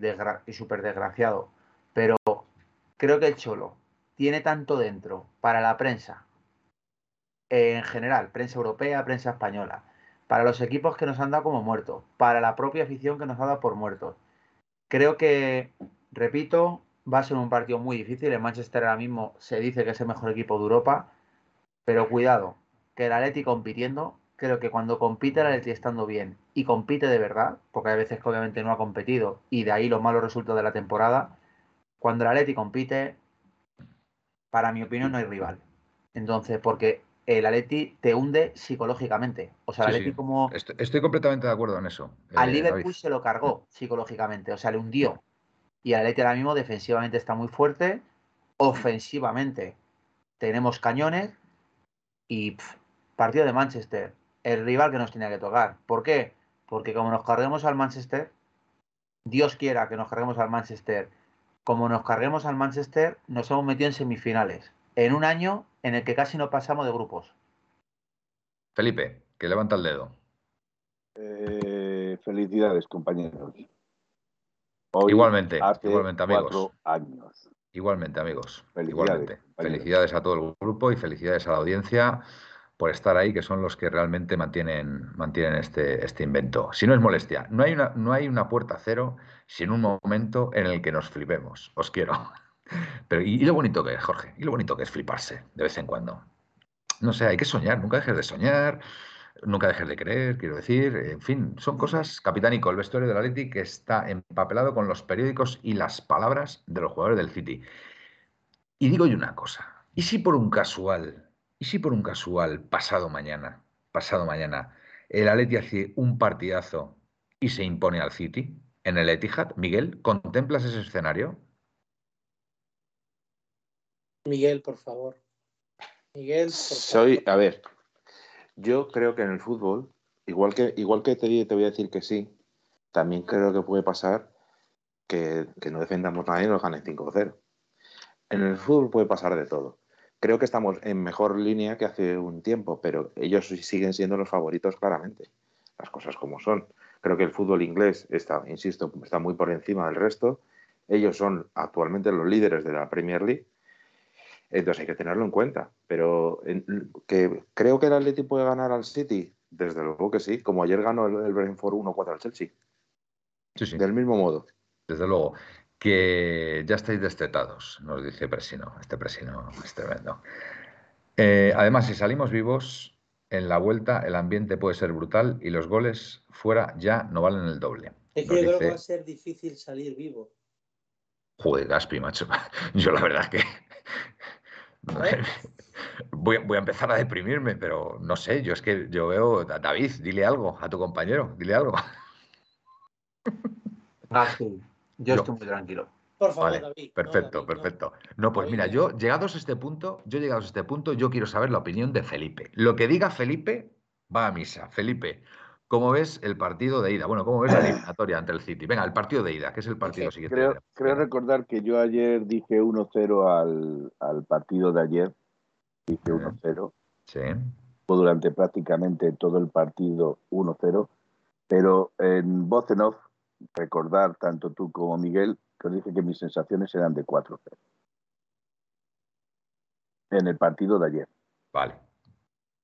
súper desgraciado, pero creo que el Cholo tiene tanto dentro para la prensa, en general, prensa europea, prensa española, para los equipos que nos han dado como muertos, para la propia afición que nos ha dado por muertos. Creo que, repito, va a ser un partido muy difícil. El Manchester ahora mismo se dice que es el mejor equipo de Europa, pero cuidado, que el Atleti compitiendo, creo que cuando compite el Atleti estando bien y compite de verdad, porque hay veces que obviamente no ha competido y de ahí los malos resultados de la temporada, cuando el Atleti compite, para mi opinión no hay rival. Entonces, porque el Atleti te hunde psicológicamente. O sea, el Sí, Atleti sí. como Estoy, estoy completamente de acuerdo en eso. al eh, Liverpool David. se lo cargó psicológicamente, o sea, le hundió. Y el Atleti ahora mismo defensivamente está muy fuerte, ofensivamente tenemos cañones y partido de Manchester, el rival que nos tenía que tocar. ¿Por qué? Porque como nos carguemos al Manchester, Dios quiera que nos carguemos al Manchester, como nos carguemos al Manchester, nos hemos metido en semifinales, en un año en el que casi no pasamos de grupos. Felipe, que levanta el dedo. Eh, felicidades, compañeros. Hoy Igualmente, igualmente, amigos. años. Igualmente, amigos. Felicidades, Igualmente. Felicidades a todo el grupo y felicidades a la audiencia por estar ahí, que son los que realmente mantienen, mantienen este, este invento. Si no es molestia, no hay, una, no hay una puerta cero sin un momento en el que nos flipemos. Os quiero. <laughs> Pero, ¿y, y lo bonito que es, Jorge? ¿Y lo bonito que es fliparse de vez en cuando? No sé, hay que soñar, nunca dejes de soñar, nunca dejes de creer, quiero decir. En fin, son cosas, Capitánico, el vestuario del Atleti que está empapelado con los periódicos y las palabras de los jugadores del City. Y digo yo una cosa, ¿y si por un casual, y si por un casual pasado mañana, pasado mañana, el Atleti hace un partidazo y se impone al City en el Etihad? Miguel, ¿contemplas ese escenario? Miguel, por favor. Miguel, por favor. Soy, a ver, yo creo que en el fútbol, igual que, igual que te, voy a decir que sí, también creo que puede pasar que, que no defendamos nadie y nos ganen 5-0. En el fútbol puede pasar de todo. Creo que estamos en mejor línea que hace un tiempo, pero ellos siguen siendo los favoritos claramente. Las cosas como son. Creo que el fútbol inglés está, insisto, está muy por encima del resto. Ellos son actualmente los líderes de la Premier League. Entonces hay que tenerlo en cuenta. Pero en- que creo que el Atleti puede ganar al City, desde luego que sí. Como ayer ganó el, el Brentford 1-4 al Chelsea. Sí, sí. Del mismo modo. Desde luego, que ya estáis destetados, nos dice Presino. Este Presino es tremendo. Eh, además, si salimos vivos, en la vuelta el ambiente puede ser brutal y los goles fuera ya no valen el doble. Es que yo creo que va a ser difícil salir vivo. Joder, Gaspi, macho. <laughs> Yo la verdad es que... <laughs> Voy, voy, a empezar a deprimirme, pero no sé, yo es que yo veo, David, dile algo a tu compañero, dile algo. <laughs> Ah, yo, estoy muy tranquilo. Por favor, vale, David. Perfecto, perfecto. No, pues mira, yo llegados a este punto, yo llegados a este punto, yo quiero saber la opinión de Felipe. Lo que diga Felipe va a misa. Felipe, ¿cómo ves el partido de ida? Bueno, ¿cómo ves la <clears throat> eliminatoria ante el City? Venga, el partido de ida, que es el partido siguiente. Creo, creo recordar que yo ayer dije 1-0 al, al, partido de ayer. Dije 1-0. Sí. Fue durante prácticamente todo el partido 1-0. Pero en voz en off, recordar tanto tú como Miguel que os dije que mis sensaciones eran de 4-0. En el partido de ayer. Vale.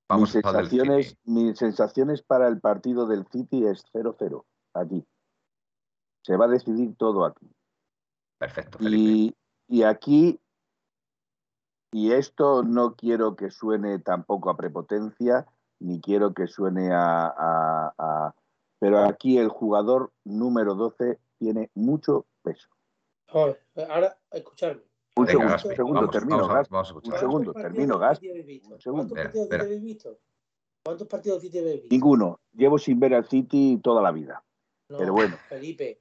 Vamos mis, sensaciones, mis sensaciones para el partido del City es 0-0, aquí. Se va a decidir todo aquí. Perfecto. Y, y, aquí, y esto no quiero que suene tampoco a prepotencia, ni quiero que suene a, a, a pero aquí el jugador número 12 tiene mucho peso. Ahora, escucharme. Un segundo, un segundo, termino, Gas. Un segundo, termino, Gas. Un segundo. ¿Cuántos partidos habéis visto? ¿Cuántos partidos City habéis visto? Ninguno. Llevo sin ver al City toda la vida. No, Pero bueno. Felipe,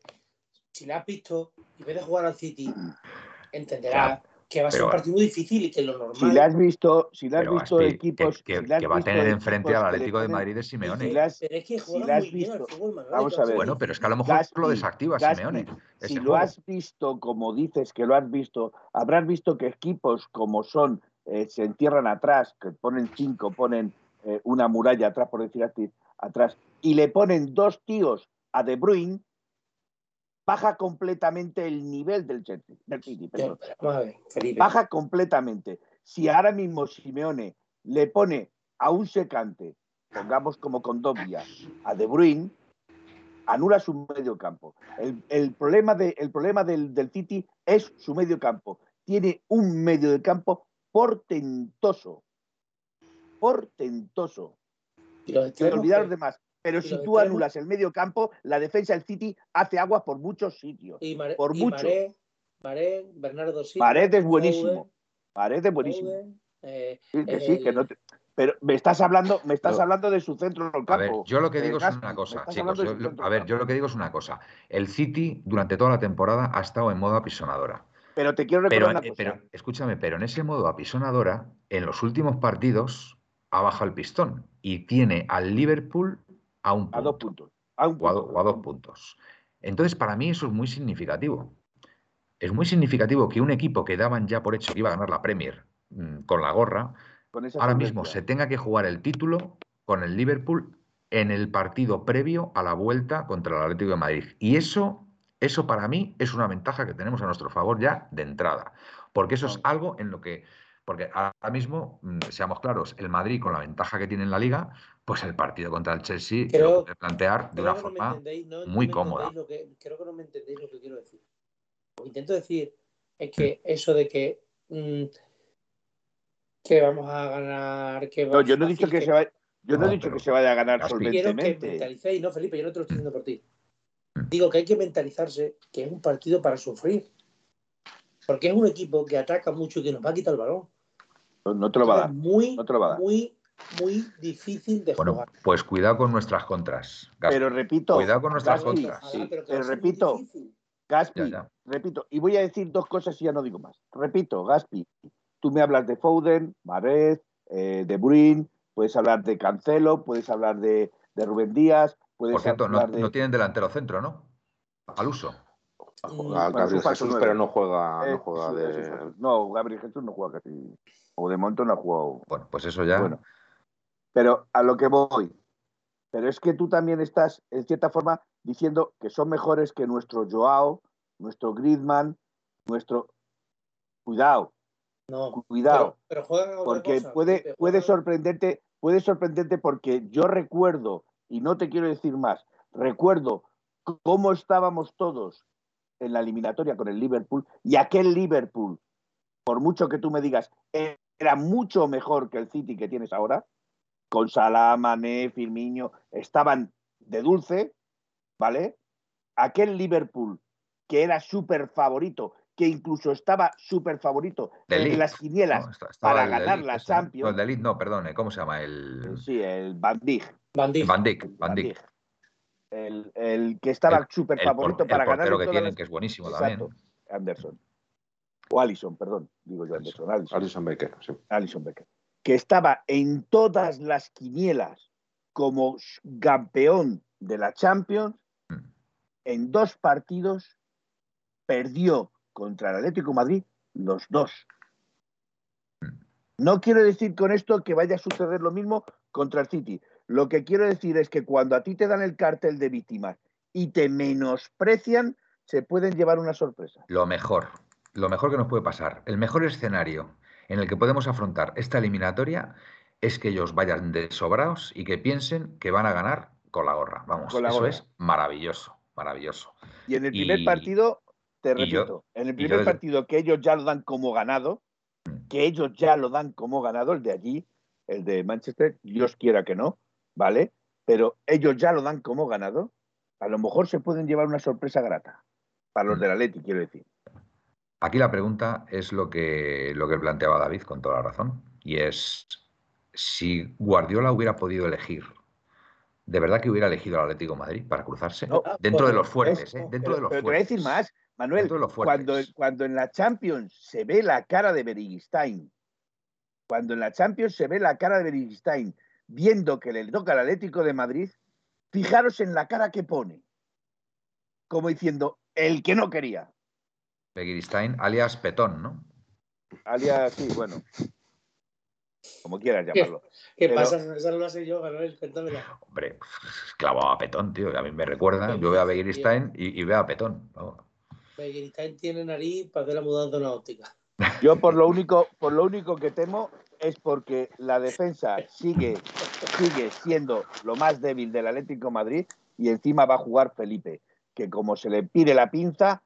si la has visto y ves de jugar al City, <clears throat> entenderás que va a ser un partido muy difícil y que lo normal. Si le has visto, si le has visto Gaspi, equipos. Que, si que, que va a tener enfrente al Atlético de Madrid de Simeone. Si las, pero es que juega si muy visto, bien al fútbol, Manuel, Vamos a ver. Bueno, pero es que a lo mejor Gaspi, lo desactiva Gaspi, Simeone. Si lo has visto como dices que lo has visto, habrás visto que equipos como son, eh, se entierran atrás, que ponen cinco, ponen eh, una muralla atrás, por decir así, atrás, y le ponen dos tíos a De Bruyne, baja completamente el nivel del Chelsea, del City. Baja completamente. Si ahora mismo Simeone le pone a un secante, pongamos como con Dobia, a De Bruyne, anula su medio campo. El, el problema, de, el problema del, del, City es su medio campo. Tiene un medio de campo portentoso. Portentoso. Sin olvidar los demás. Pero si tú anulas el medio campo, la defensa del City hace agua por muchos sitios. Y, Mare, por y Bernardo Silva. Pared es buenísimo. Pared es buenísimo. Eh, sí, que sí, que no te... Pero me estás hablando, me estás Pero, hablando de su centro del campo. A ver, yo lo que digo es una cosa, chicos. yo lo- a ver, yo lo que digo es una cosa. El City durante toda la temporada ha estado en modo apisonadora. Pero te quiero Pero, recordar una eh, cosa. pero escúchame, pero en ese modo apisonadora, en los últimos partidos ha bajado el pistón y tiene al Liverpool a un a dos punto, puntos. A un o a, punto. do- o a dos puntos. Entonces, para mí eso es muy significativo. Es muy significativo que un equipo que daban ya por hecho que iba a ganar la Premier mm, con la gorra, Con ahora mismo se tenga que jugar el título con el Liverpool en el partido previo a la vuelta contra el Atlético de Madrid. Y eso, eso para mí es una ventaja que tenemos a nuestro favor ya de entrada. Porque eso es algo en lo que, porque ahora mismo, mm, seamos claros, el Madrid con la ventaja que tiene en la liga, pues el partido contra el Chelsea Creo- lo puede plantear de una no forma no- no muy me cómoda. entendéis lo que- creo que no me entendéis lo que quiero decir. Lo que intento decir es que eso de que, mm, que vamos a ganar, que No, yo no he dicho que se vaya, yo no, No, he dicho que se vaya a ganar Gaspi. Quiero que solventemente. mentalicéis, no, Felipe, yo no te lo estoy diciendo por ti. Mm. Digo que hay que mentalizarse que es un partido para sufrir. Porque es un equipo que ataca mucho y que nos va a quitar el balón. No, no te lo va a dar. Muy, No te lo va a dar. muy, muy difícil de Bueno, jugar. pues cuidado con nuestras contras. Gaspi. Pero repito, Cuidado con nuestras Gaspi, contras. Sí. pero a muy repito. Gaspi, Ya, ya. repito, y voy a decir dos cosas y ya no digo más. Repito, Gaspi, tú me hablas de Foden, Mahrez, eh, de Bruyne, puedes hablar de Cancelo, puedes hablar de, de Rubén Díaz, puedes Por cierto, no, hablar de... no tienen delantero centro, ¿no? Al uso. Juega Bueno, Gabriel Jesús, pero no juega, Eh, no juega es un de. No, Gabriel Jesús no juega casi. O de momento no ha jugado. Bueno, pues eso ya. Bueno, pero a lo que voy. Pero es que tú también estás, en cierta forma, diciendo que son mejores que nuestro Joao, nuestro Griezmann, nuestro. Cuidado, No, cuidado. pero, porque cosa, puede, puede sorprenderte, puede sorprenderte porque yo recuerdo, y no te quiero decir más, recuerdo cómo estábamos todos en la eliminatoria con el Liverpool y aquel Liverpool, por mucho que tú me digas, era mucho mejor que el City que tienes ahora, con Salah, Mané, Firmino, estaban de dulce, ¿vale? Aquel Liverpool que era súper favorito que incluso estaba súper favorito De en las quinielas ¿no? Está- estaba para el ganar la este. Champions. No, el no, perdón, ¿cómo se llama? El Sí, el Van Dijk. Van Dijk. Van Dijk, Van Dijk. El, el que estaba El- súper El, favorito el para ganar. en que tienen, las- que es buenísimo Exacto. también. Anderson. O Allison, perdón. Digo yo Anderson. Allison. Alison Becker, sí. Alison Becker. Que estaba en todas las quinielas como campeón de la Champions. Mm. En dos partidos perdió contra el Atlético de Madrid los dos. Mm. No quiero decir con esto que vaya a suceder lo mismo contra el City. Lo que quiero decir es que cuando a ti te dan el cartel de víctimas y te menosprecian, se pueden llevar una sorpresa. Lo mejor, lo mejor que nos puede pasar, el mejor escenario en el que podemos afrontar esta eliminatoria es que ellos vayan de sobraos y que piensen que van a ganar con la gorra. Vamos, la eso gorra. es maravilloso, maravilloso. Y en el primer Y- partido, te yo- repito, en el primer yo partido que ellos ya lo dan como ganado, Mm. que ellos ya lo dan como ganado, el de allí, el de Manchester, Dios quiera que no, ¿vale? Pero ellos ya lo dan como ganado, a lo mejor se pueden llevar una sorpresa grata. Para los Mm. del Atleti, quiero decir. Aquí la pregunta es lo que, lo que planteaba David con toda la razón, y es si Guardiola hubiera podido elegir, ¿de verdad que hubiera elegido al Atlético de Madrid para cruzarse? No, Dentro de los fuertes, es- ¿eh? Dentro Pero, de los pero te voy a fuertes. decir más, Manuel, de cuando, cuando en la Champions se ve la cara de Berigstein, cuando en la Champions se ve la cara de Berigstein, viendo que le toca al Atlético de Madrid, fijaros en la cara que pone, como diciendo, el que no quería. Begiristain, alias Petón, ¿no? Alias, sí, bueno, como quieras llamarlo. ¿Qué Pero- pasa? Esa no la sé yo, Manuel. Cuéntamela. Hombre, clavado a Petón, tío. y A mí me recuerda, yo veo a Begiristain y, y veo a Petón. Begiristain tiene nariz para hacer la mudanza de una óptica. Yo por lo único, por lo único que temo es porque la defensa sigue, sigue siendo lo más débil del Atlético de Madrid y encima va a jugar Felipe, que como se le pide la pinza,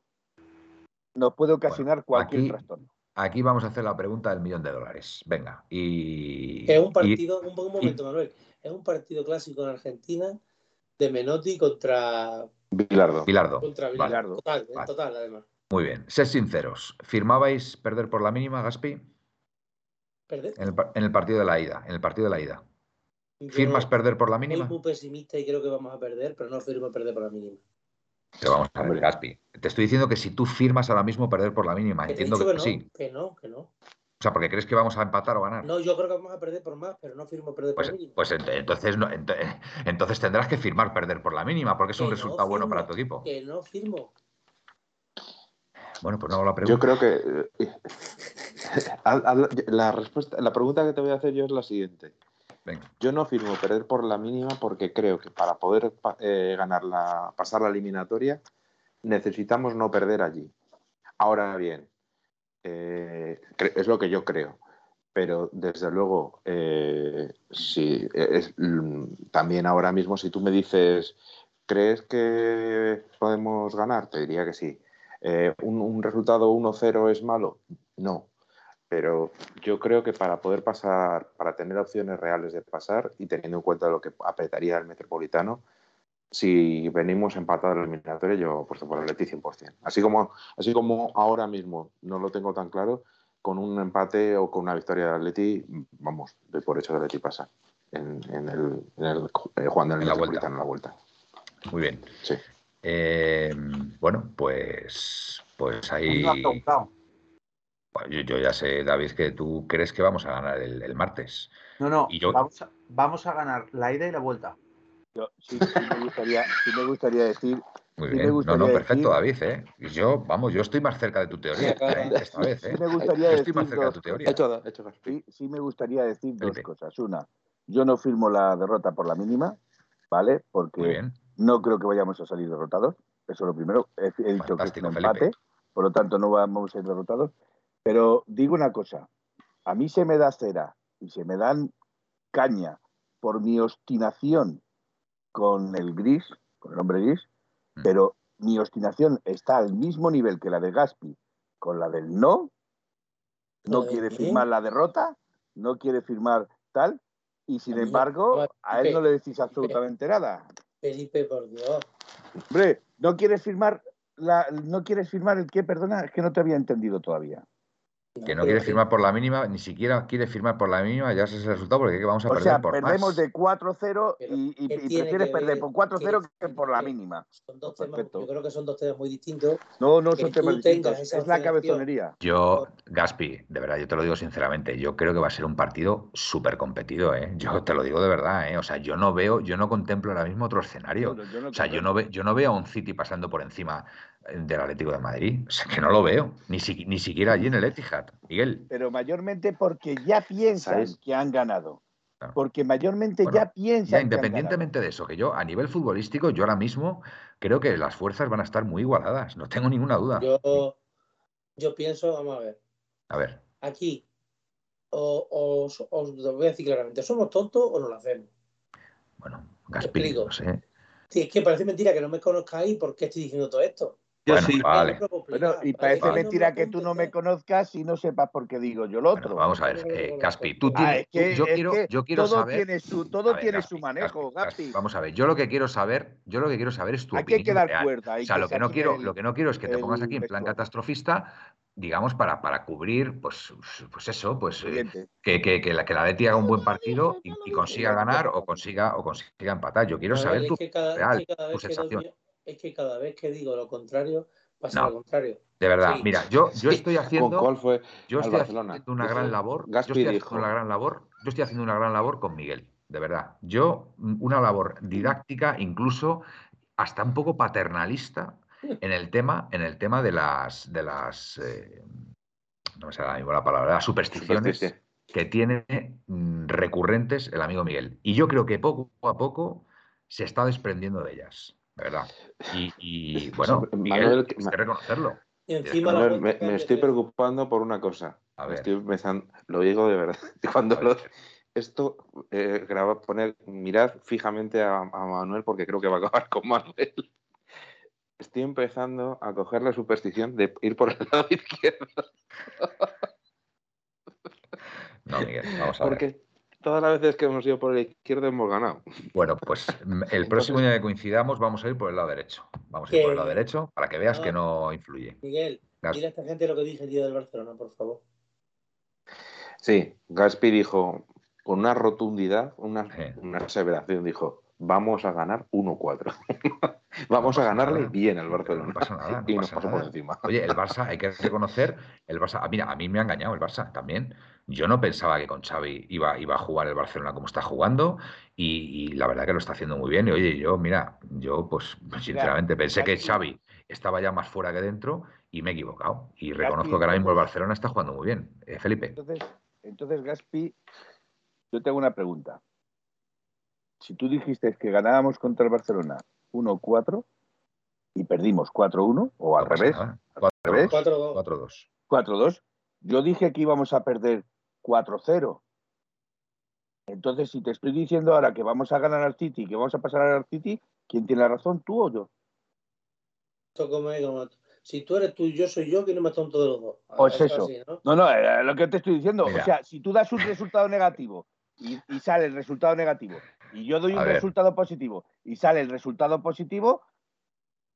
nos puede ocasionar cualquier aquí- trastorno. Aquí vamos a hacer la pregunta del millón de dólares. Venga, y. Es un y- partido, un, un momento, Manuel. Es un partido clásico en Argentina de Menotti contra, Bilardo. Bilardo, contra Vale. Bilardo. Total, en Vale. total, además. muy bien. Sed sinceros. ¿Firmabais perder por la mínima, Gaspi? Perder. En el, par- en el partido de la ida. En el partido de la ida. Yo ¿Firmas perder por la soy mínima? muy pesimista y creo que vamos a perder, pero no firmo perder por la mínima. Pero vamos a ver. Gaspi. Te estoy diciendo que si tú firmas ahora mismo perder por la mínima, Que entiendo dicho que, que no, sí. que no, que no. O sea, porque crees que vamos a empatar o ganar. No, yo creo que vamos a perder por más, pero no firmo perder Pues, por la mínima. pues ent- entonces, no, ent- <laughs> entonces tendrás que firmar perder por la mínima, porque es un no resultado bueno para tu equipo. Que no firmo. Bueno, pues no hago la pregunta. Yo creo que eh, <laughs> la respuesta, la pregunta que te voy a hacer yo es la siguiente. Yo no firmo perder por la mínima porque creo que para poder eh, ganar la, pasar la eliminatoria necesitamos no perder allí. Ahora bien, eh, es lo que yo creo, pero desde luego, eh, si es- mm, también ahora mismo si tú me dices, ¿crees que podemos ganar? Te diría que sí. Eh, un, un resultado 1-0 es malo? No. Pero yo creo que para poder pasar, para tener opciones reales de pasar y teniendo en cuenta lo que apretaría el Metropolitano, si venimos empatados en la eliminatoria, yo apuesto por el Atleti 100%. Así como, así como ahora mismo no lo tengo tan claro, con un empate o con una victoria del Atleti, vamos, doy por hecho el Atleti pasa en, en el, en el eh, jugando en el En la Metropolitano en la vuelta. Muy bien. Sí. Eh, bueno, pues, pues ahí. No. Bueno, yo, yo ya sé, David, que tú crees que vamos a ganar el, el martes. No, no, Y yo- vamos, a, vamos a ganar la ida y la vuelta. Yo sí, sí me gustaría, sí me gustaría decir, Muy Sí, me bien. No, no, perfecto, David, ¿eh? Yo, vamos, yo estoy más cerca de tu teoría, ¿eh? esta vez, ¿eh? sí me gustaría Yo estoy más decir cerca de dos tu cosas. teoría. Hecho, hecho Gaspi. Sí, sí me gustaría decir dos Felipe. cosas. Una, yo no firmo la derrota por la mínima, ¿vale? Porque no creo que vayamos a salir derrotados. Eso es lo primero. He, he dicho que es un empate, Felipe. por lo tanto no vamos a ir derrotados. Pero digo una cosa, a mí se me da cera y se me dan caña por mi obstinación con el gris, con el hombre gris, Mm. pero mi obstinación está al mismo nivel que la de Gaspi con la del no. No ¿La de quiere firmar la derrota, no quiere firmar tal, y sin embargo, a él no le decís absolutamente nada. Felipe, por Dios. Hombre, no quiere firmar la, no quieres firmar el qué, perdona, es que no te había entendido todavía. Que no quiere firmar por la mínima, ni siquiera quiere firmar por la mínima, ya sé el resultado porque vamos a O perder sea, por perdemos más. de 4-0 Pero, y, y- ¿qué y tiene prefieres que perder por 4-0 ¿Qué- que por la mínima. Son dos Perfecto. temas, yo creo que son dos temas muy distintos. No, no son temas distintos, es la cabezonería. Yo, Gaspi, de verdad, yo te lo digo sinceramente, yo creo que va a ser un partido súper competido, ¿eh? Yo te lo digo de verdad, ¿eh? O sea, yo no veo, yo no contemplo ahora mismo otro escenario. Bueno, yo no O sea, yo no, ve, yo no veo a un City pasando por encima del Atlético de Madrid. O sea, que no lo veo. Ni, si- ni siquiera allí en el Etihad. Miguel. Pero mayormente porque ya piensan ¿Sabes? que han ganado. Claro. Porque mayormente Bueno, ya piensan Ya, que han independientemente de eso, que yo a nivel futbolístico, yo ahora mismo creo que las fuerzas van a estar muy igualadas. No tengo ninguna duda. Yo, yo pienso, vamos a ver, A ver, aquí o- os, os lo voy a decir claramente, ¿somos tontos o no lo hacemos? bueno, Gaspi, explico. no sé. Sí, es que parece mentira que no me conozcáis por qué estoy diciendo todo esto. Yo Bueno, sí. vale. Bueno, y parece que mentira me que tú no me conozcas y no sepas por qué digo yo lo Bueno, otro. vamos a ver, que eh, lo tú conozco. Ah, tienes, es que, yo es quiero, que yo quiero todo saber. tiene su, todo ver, tiene Gaspi, su manejo, Gaspi, Gaspi. Vamos a ver, yo lo que quiero saber, yo lo que quiero saber es tu Hay que opinión quedar real. cuerda. O hay sea, que lo que no quiero, el- lo que no quiero es que te pongas aquí en plan vestuario. catastrofista, digamos, para, para cubrir, pues, pues eso, pues eh, que, que, que la que la Leti haga un buen partido y, y consiga ganar o consiga o consiga empatar. Yo quiero ver, saber tu que cada, real, que tu que sensación. Es que cada vez que digo lo contrario, pasa No. lo contrario. De verdad, Sí. mira, yo, yo Sí, estoy ¿Con haciendo, cuál fue? yo estoy Barcelona. haciendo una gran labor, yo Gaspi estoy dijo- haciendo una gran labor, yo estoy haciendo una gran labor con Miguel, de verdad. Yo, mm, una labor didáctica, incluso hasta un poco paternalista en el tema, en el tema de las, de las, eh, no me sale la palabra, las supersticiones Superstición. que tiene mm, recurrentes el amigo Miguel. Y yo creo que poco a poco se está desprendiendo de ellas, de verdad. Y, y, <laughs> bueno, Miguel, Manuel, tienes que reconocerlo. Y encima me, estoy preocupando por una cosa. A ver. estoy pensando, lo digo de verdad. <laughs> Cuando lo, esto eh, graba, poner, mirad fijamente a, a Manuel porque creo que va a acabar con Manuel. Estoy empezando a coger la superstición de ir por el <laughs> lado izquierdo No, Miguel, vamos a ver. Todas las veces que hemos ido por el izquierdo hemos ganado. Bueno, pues <laughs> mm, el próximo día que coincidamos vamos a ir por el lado derecho. Vamos a ir por el lado derecho para que veas que Ah. no influye. Miguel, dile a esta gente lo que dije el día del Barcelona, por favor. Sí, Gaspi dijo con una rotundidad, una, Sí. una aseveración, dijo, vamos a ganar 1-4. <laughs> vamos No a ganarle nada. bien al Barcelona. No pasa nada, no y nos pasa pasó nada. por encima. Oye, el Barça, hay que reconocer, el Barça, ah, mira, a mí me ha engañado el Barça también. Yo no pensaba que con Xavi iba, iba a jugar el Barcelona como está jugando y, y la verdad que lo está haciendo muy bien. Y oye, yo, mira, yo pues <laughs> sinceramente pensé que Xavi estaba ya más fuera que dentro y me he equivocado. Y Gaspi, reconozco que ahora mismo el Barcelona está jugando muy bien. Eh, Felipe. Entonces, entonces, Gaspi, yo tengo una pregunta. Si tú dijiste que ganábamos contra el Barcelona 1-4 y perdimos 4-1, o al no revés, nada. al revés, 4-2. 4-2. 4-2, yo dije que íbamos a perder 4-0. Entonces, si te estoy diciendo ahora que vamos a ganar al City, que vamos a pasar al City, ¿quién tiene la razón, tú o yo? Si tú eres tú y yo soy yo, ¿quién es más tonto de los dos? Pues eso. así, ¿no? No, no, eh, lo que te estoy diciendo. Mira. O sea, si tú das un resultado negativo y, y sale el resultado negativo, y yo doy A un ver. resultado positivo y sale el resultado positivo,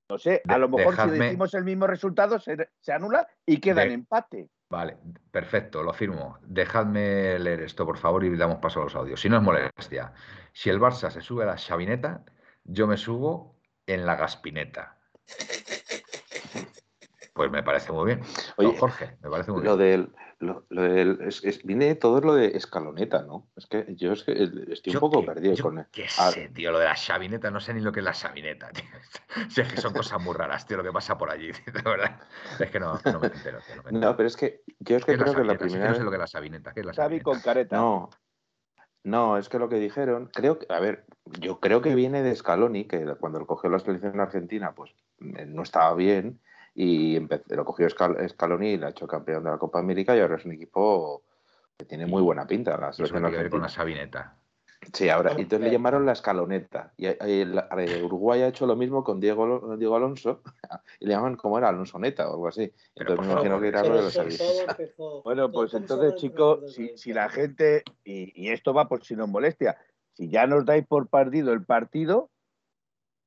no sé, a De- lo mejor si decimos el mismo resultado se, se anula y queda en empate. Vale, perfecto, lo firmo. Dejadme leer esto, por favor, y damos paso a los audios. Si no es molestia, si el Barça se sube a la chavineta, yo me subo en la gaspineta. Pues me parece muy bien. Oye, Jorge, me parece muy Lo bien. del, lo, lo del es, es- viene todo lo de escaloneta, ¿no? Es que yo es que estoy un poco perdido yo con él. qué Ah. sé, tío, lo de la chavineta, no sé ni lo que es la chavineta, tío. <laughs> Si es que son cosas muy raras, tío, lo que pasa por allí, <laughs> de verdad. Es que no, no me entero, tío, no me entero. No, pero es que yo es ¿Qué que es la creo que la primera no sé lo que es la chavineta. ¿Qué es la Xavi con careta. No, no, es que lo que dijeron, creo que, a ver, yo creo que viene de Scaloni, que cuando lo cogió la selección argentina, pues eh, no estaba bien, y lo cogió Scal- Scaloni y la ha hecho campeón de la Copa América, y ahora es un equipo que tiene muy buena pinta, la ¿Y eso tiene que ver con la chavineta? Sí, ahora, y entonces le llamaron la escaloneta. Y eh, el- eh, Uruguay ha hecho lo mismo con Diego, Diego Alonso, <laughs> y le llaman como era Alonsoneta o algo así. Pero, Entonces me imagino que era algo de los <laughs> Bueno, pues entonces, chicos, si, si la gente, y, y esto va por si nos molestia, si ya nos dais por perdido el partido,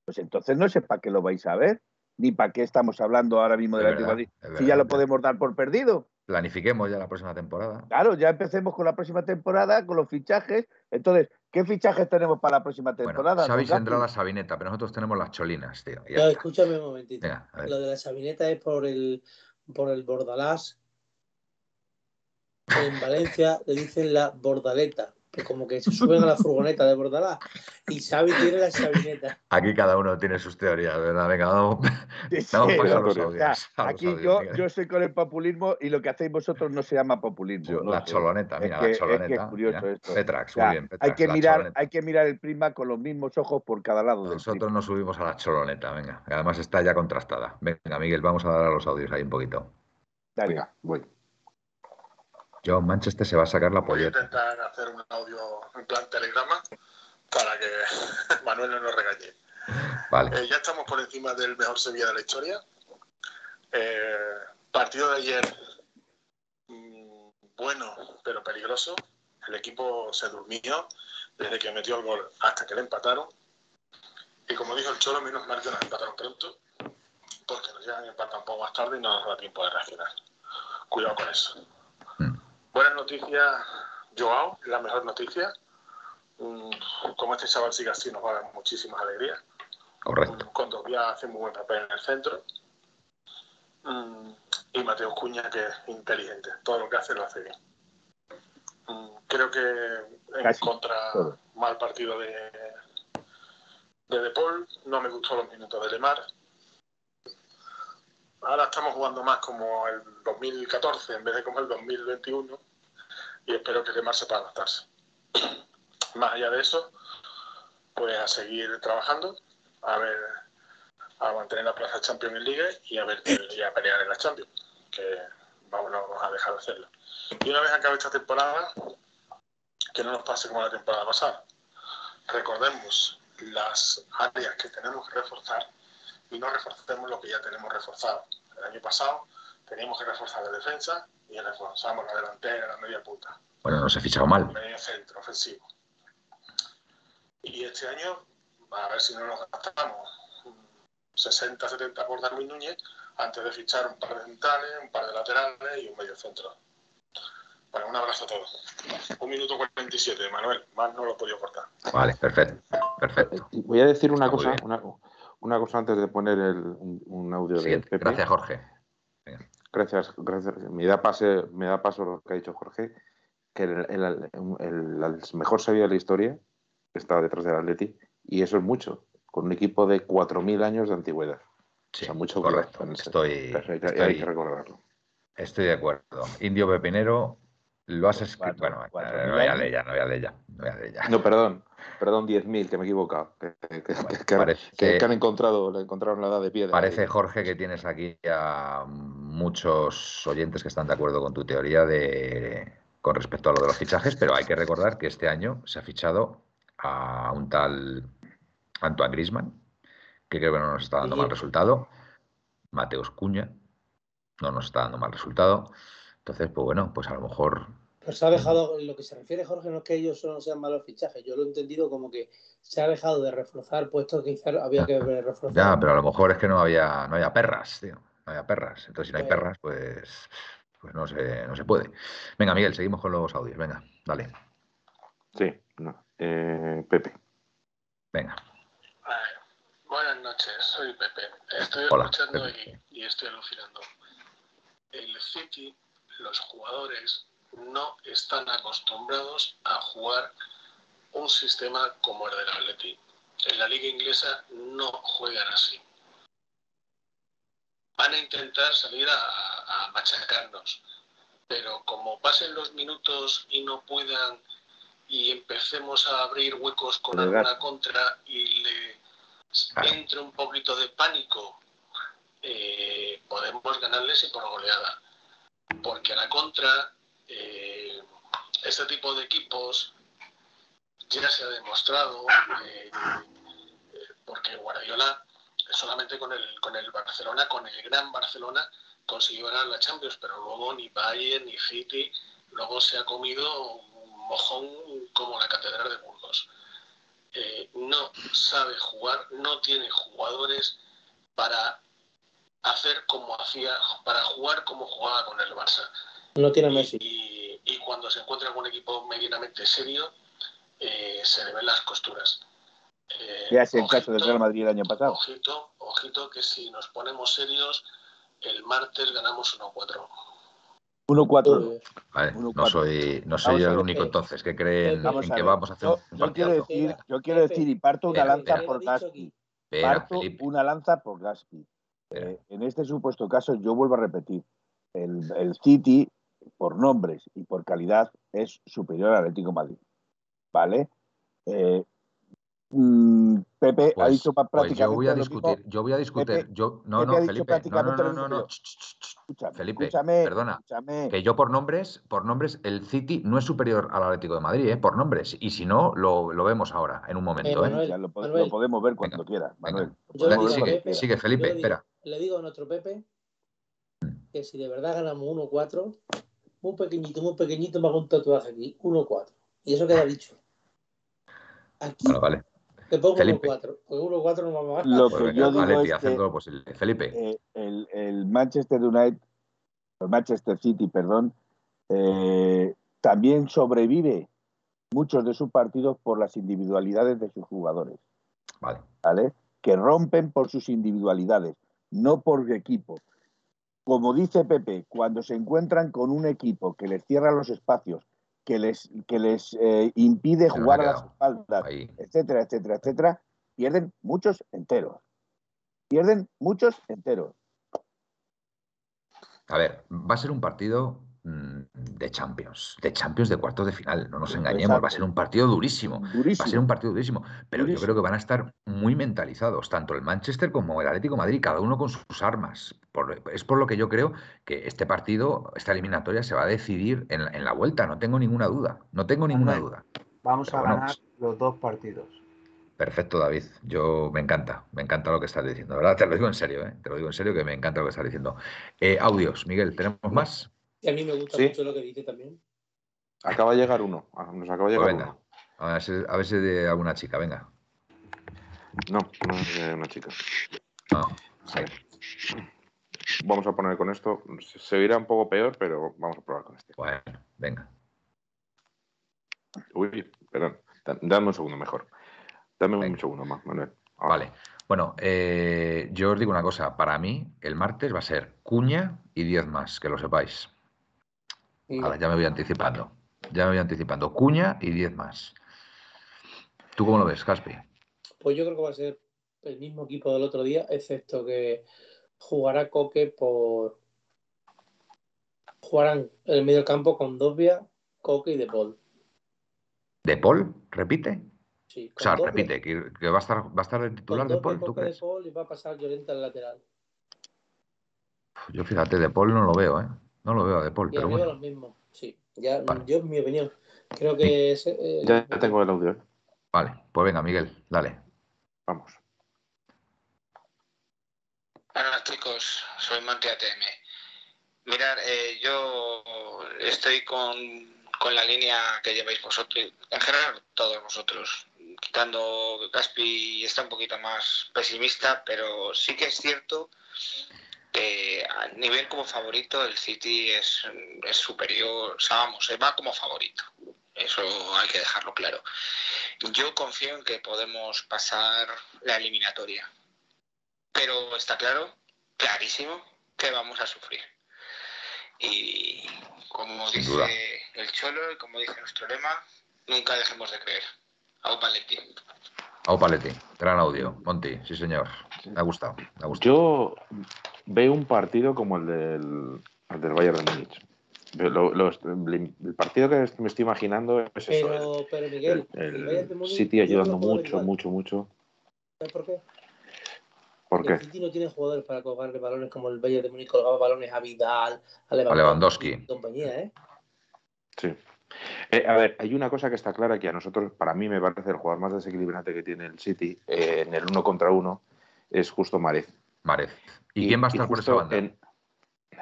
pues entonces no sé para qué lo vais a ver. Ni para qué estamos hablando ahora mismo del Atlético Madrid. Si ya lo podemos dar por perdido. Planifiquemos ya la próxima temporada. Claro, ya empecemos con la próxima temporada, con los fichajes. Entonces, ¿qué fichajes tenemos para la próxima Bueno, temporada? Don Gapi? vendrá la sabineta, pero nosotros tenemos las cholinas, tío. ya No, escúchame un momentito. Lo de la sabineta es por el, por el bordalás. En Valencia le dicen la bordaleta, que como que se suben a la furgoneta de bordalás. Y Xavi tiene la sabineta. Aquí cada uno tiene sus teorías, ¿verdad? Venga, vamos, Sí, <laughs> vamos sí. a los O sea, audios. los aquí audios, yo, Miguel. yo estoy con el populismo y lo que hacéis vosotros no se llama populismo. Yo- no la choloneta, mira, que- la es que es choloneta. curioso mira. esto. Petrax, O sea, muy bien, Petrax. hay, que mirar, choloneta. hay que mirar el prisma con los mismos ojos por cada lado del Nosotros prisma. nos subimos a la choloneta, venga. Además está ya contrastada. Venga, Miguel, vamos a dar a los audios ahí un poquito. Dale. Venga, voy. John Manchester se va a sacar la Voy a polleta. intentar hacer un audio en plan telegrama para que <laughs> Manuel no nos regañe. Vale. Eh, ya estamos por encima del mejor Sevilla de la historia. Eh, partido de ayer, mm, bueno, pero peligroso. El equipo se durmió desde que metió el gol hasta que le empataron. Y como dijo el Cholo, menos mal que nos empataron pronto, porque nos llegan a empatar un poco más tarde y no nos da tiempo de reaccionar. Cuidado con eso. Mm. Buenas noticias, Joao, la mejor noticia. Mm, Como este chaval sigue así, nos va a dar muchísimas alegrías. Correcto. Con Dobia hace muy buen papel en el centro. Mm, Y Mateo Cuña, que es inteligente. Todo lo que hace lo hace bien. Mm, Creo que en Casi contra mal partido de, de De Paul. No me gustó los minutos de Lemar. Ahora estamos jugando más como el 2014 en vez de como el 2021. Y espero que Lemar sepa adaptarse. <clears throat> Más allá de eso, pues a seguir trabajando, a ver, a mantener la plaza Champions League y a ver y a pelear en la Champions, que vamos, no vamos a dejar de hacerlo. Y una vez acabe esta temporada, que no nos pase como la temporada pasada. Recordemos las áreas que tenemos que reforzar y no reforcemos lo que ya tenemos reforzado. El año pasado teníamos que reforzar la defensa y reforzamos la delantera, la media punta Bueno, no se ha fichado mal. medio centro ofensivo. Y este año, a ver si no nos gastamos 60, 70 por Darwin Núñez antes de fichar un par de centrales, un par de laterales y un medio centro. Bueno, un abrazo a todos. Un minuto 47, Manuel. Más no lo he podido cortar. Vale, perfecto. Perfecto. Voy a decir una Está cosa, una, una cosa antes de poner el- un, un audio de Siguiente. Pepe. Gracias, Jorge. Gracias, gracias. Me da, pase, me da paso lo que ha dicho Jorge, que el, el- el- el mejor Sevilla de la historia está detrás del Atleti, y eso es mucho, con un equipo de 4.000 años de antigüedad. Sí, O sea, mucho correcto. cuidado con eso. Estoy, Hay que- hay estoy, que recordarlo. estoy de acuerdo. Indio Pepinero, lo has escrito. Bueno, eh, no voy a leer ya, no voy a leer ya. No voy a leer ya. No, perdón, perdón, 10.000, que me he equivocado. Que, que- que- que- Parece- que- que han encontrado, le encontraron la edad de piedra. Parece, Jorge, que tienes aquí a muchos oyentes que están de acuerdo con tu teoría de con respecto a lo de los fichajes, pero hay que recordar que este año se ha fichado a un tal Antoine Grisman, que creo que no nos está dando Sí. mal resultado. Mateus Cuña, no nos está dando mal resultado. Entonces, pues bueno, pues a lo mejor Pero se ha dejado, en lo que se refiere Jorge, no es que ellos no sean malos fichajes, yo lo he entendido como que se ha dejado de reforzar puestos que quizás había que reforzar. Ya, pero a lo mejor es que no había, no había perras, tío. No había perras. Entonces, si no hay perras, pues, pues no se, no se puede. Venga, Miguel, seguimos con los audios. Venga, dale. Sí, no. Eh, Pepe. Venga. Buenas noches, soy Pepe. Estoy Hola, escuchando Pepe. y, y estoy alucinando. El City, los jugadores no están acostumbrados a jugar un sistema como el del Atleti. En la liga inglesa no juegan así. Van a intentar salir a, a machacarnos, pero como pasen los minutos y no puedan y empecemos a abrir huecos con Verdad. alguna contra y le Claro. entre un poquito de pánico, eh, podemos ganarles y por goleada. Porque a la contra, eh, este tipo de equipos ya se ha demostrado, eh, eh, porque Guardiola solamente con el, con el Barcelona, con el gran Barcelona, consiguió ganar la Champions, pero luego ni Bayern ni City, luego se ha comido un mojón como la Catedral de Burgos. Eh, no sabe jugar, no tiene jugadores para hacer como hacía, para jugar como jugaba con el Barça. No tiene Messi. Y, y cuando se encuentra con un equipo medianamente serio, eh, se le ven las costuras. Eh, Ya es el ojito- caso del Real Madrid el año pasado. Ojito, ojito, que si nos ponemos serios, el martes ganamos 1-4. 1-4. Vale, no soy, no soy a el único eh, entonces que cree en, vamos en a que vamos a hacer Yo, un yo quiero decir, yo quiero decir y parto una lanza espera. por Gaspi. Parto Felipe. una lanza por Gaspi. Eh, en este supuesto caso, yo vuelvo a repetir, el, el City, por nombres y por calidad, es superior al Atlético de Madrid. ¿Vale? Eh, mm, Pepe ha Pues, dicho pa- pues yo voy a prácticamente discutir, yo voy a discutir, Pepe- yo, no, Pepe no, Felipe, no, no, prácticamente no, no, no. Escúchame, Felipe, escúchame, perdona, escúchame. que yo por nombres, por nombres, el City no es superior al Atlético de Madrid, ¿eh? por nombres, y si no, lo, lo vemos ahora, en un momento, Eh, ¿eh? Manuel, Ya lo, po- Manuel. lo podemos ver cuando Venga, quiera, Manuel. Yo sigue, Pepe, sigue, Felipe, yo le digo, espera. le digo a nuestro Pepe que si de verdad ganamos 1-4, muy pequeñito, muy pequeñito, me hago un tatuaje aquí, 1-4. Y eso queda dicho. Aquí Bueno, vale. Te pongo Felipe. 1-4, porque 1-4 no vamos a. Lo que yo digo es todo que lo posible. Felipe, eh, el, el Manchester United, el Manchester City, perdón, eh, también sobrevive muchos de sus partidos por las individualidades de sus jugadores, vale. ¿vale? Que rompen por sus individualidades, no por equipo. Como dice Pepe, cuando se encuentran con un equipo que les cierra los espacios, que les, que les eh, impide jugar a las espaldas, Ahí. etcétera, etcétera, etcétera, pierden muchos enteros. Pierden muchos enteros. A ver, va a ser un partido de Champions, de Champions de cuartos de final, no nos engañemos, va a ser un partido durísimo. Va a ser un partido durísimo, pero yo creo que van a estar muy mentalizados, tanto el Manchester como el Atlético de Madrid, cada uno con sus armas. Por- es por lo que yo creo que este partido, esta eliminatoria, se va a decidir en, la- en la vuelta, no tengo ninguna duda, no tengo ninguna duda. Vamos Pero a bueno, ganar los dos partidos. Perfecto, David. Yo me encanta, me encanta lo que estás diciendo. Verdad, te lo digo en serio, ¿eh? Te lo digo en serio que me encanta lo que estás diciendo. Eh, audios, Miguel, ¿tenemos más? Y a mí me gusta Sí. mucho lo que dice también. Acaba de llegar uno. Ah, Nos acaba de Pues llegar venga. uno. A ver, si, a ver si de alguna chica, venga. No, no es de una chica. No, A ver. Vamos a poner con esto. Se, oirá un poco peor, pero vamos a probar con este. bueno, venga. Uy, perdón. Da- Dame un segundo mejor. Dame Venga. un segundo más, Manuel. Ahora. Vale. Bueno, eh, yo os digo una cosa. Para mí, el martes va a ser Cuña y 10 más, que lo sepáis. Y Ahora, ya me voy anticipando. Ya me voy anticipando. Cuña y 10 más. ¿Tú cómo lo ves, Caspi? Pues yo creo que va a ser el mismo equipo del otro día, excepto que jugará Coque por. Jugarán en el medio campo con Dobia, Coque y De Paul. ¿De Paul? ¿Repite? Sí, O sea, Dobia- repite, que, que va, a estar, va a estar de con titular de Paul, ¿tú Coque, De crees? Paul y va a pasar Llorente al lateral. Yo fíjate, de Paul no lo veo, ¿eh? No lo veo a de Paul, pero bueno. los mismos. Sí, ya, Vale. yo, en mi opinión, creo que es. eh, Ya, ya tengo el audio. ¿eh? Vale, pues venga, Miguel, dale. Vamos. Hola chicos, soy Monte ATM. Mirad, eh, yo estoy con, con la línea que lleváis vosotros, en general todos vosotros, quitando que Caspi está un poquito más pesimista, pero sí que es cierto que a nivel como favorito el City es, es superior, o sea, vamos, se va como favorito. Eso hay que dejarlo claro. Yo confío en que podemos pasar la eliminatoria pero está claro, clarísimo, que vamos a sufrir. Y como Sin dice duda. el Cholo y como dice nuestro lema, nunca dejemos de creer. Aupa Leti. Au Paletti, gran audio. Monty, sí señor. Me ha gustado, me ha gustado. Yo veo un partido como el del, el del Bayern de Múnich. Lo- el partido que me estoy imaginando es eso. Pero, pero Miguel, el, el Bayern de Múnich, City ayudando mucho, mucho, mucho. ¿Sabes por qué? ¿Por Porque qué? el City no tiene jugadores para colgarle balones como el Bayern de Múnich colgaba balones a Vidal, a Lewandowski, Lewandowski. y compañía, ¿eh? Sí. Eh, a ver, hay una cosa que está clara que a nosotros, para mí, me parece el jugador más desequilibrante que tiene el City eh, en el uno contra uno es justo Marez. Marez. ¿Y, quién va a estar por esa banda? en-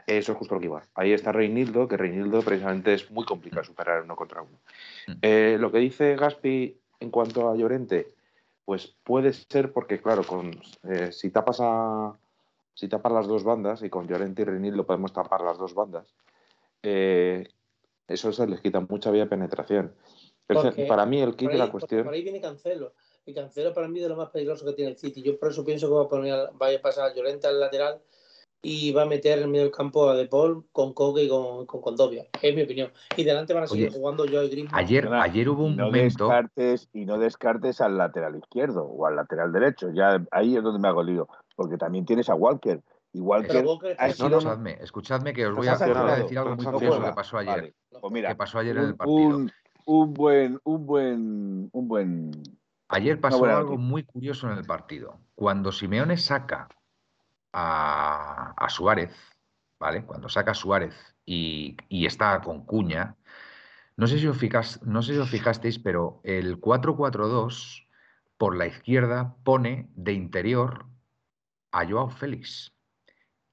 Eso es justo lo que iba. Ahí está Reinildo, que Reinildo precisamente es muy complicado superar uno contra uno. Mm. Eh, lo que dice Gaspi en cuanto a Llorente, pues puede ser porque, claro, con, eh, si tapas a, si tapas las dos bandas, y con Llorente y Renil podemos tapar las dos bandas, eh, eso se les quita mucha vía de penetración. Porque para mí el kit de la cuestión... Por ahí viene Cancelo. Y Cancelo para mí es de lo más peligroso que tiene el City. Yo por eso pienso que va a, poner, al- va a pasar a Llorente al lateral y va a meter en medio del campo a De Paul con Coque y con, con Condovia. Es mi opinión. Y delante van a seguir Oye, jugando Joe y Griezmann. Ayer, ayer hubo un no momento. descartes y no descartes al lateral izquierdo o al lateral derecho ya ahí es donde me hago lío porque también tienes a Walker y Walker ha sido Escuchadme, escuchadme que os voy a, voy a decir algo muy curioso que pasó ayer. Vale, pues mira, que pasó ayer en el partido. un- un buen un buen un buen Ayer pasó algo muy curioso en el partido. Cuando Simeone saca a, a Suárez, ¿vale? Cuando saca a Suárez y, y está con Cuña, no sé si os fijas- no sé si os fijasteis, pero el 4-4-2 por la izquierda pone de interior a Joao Félix.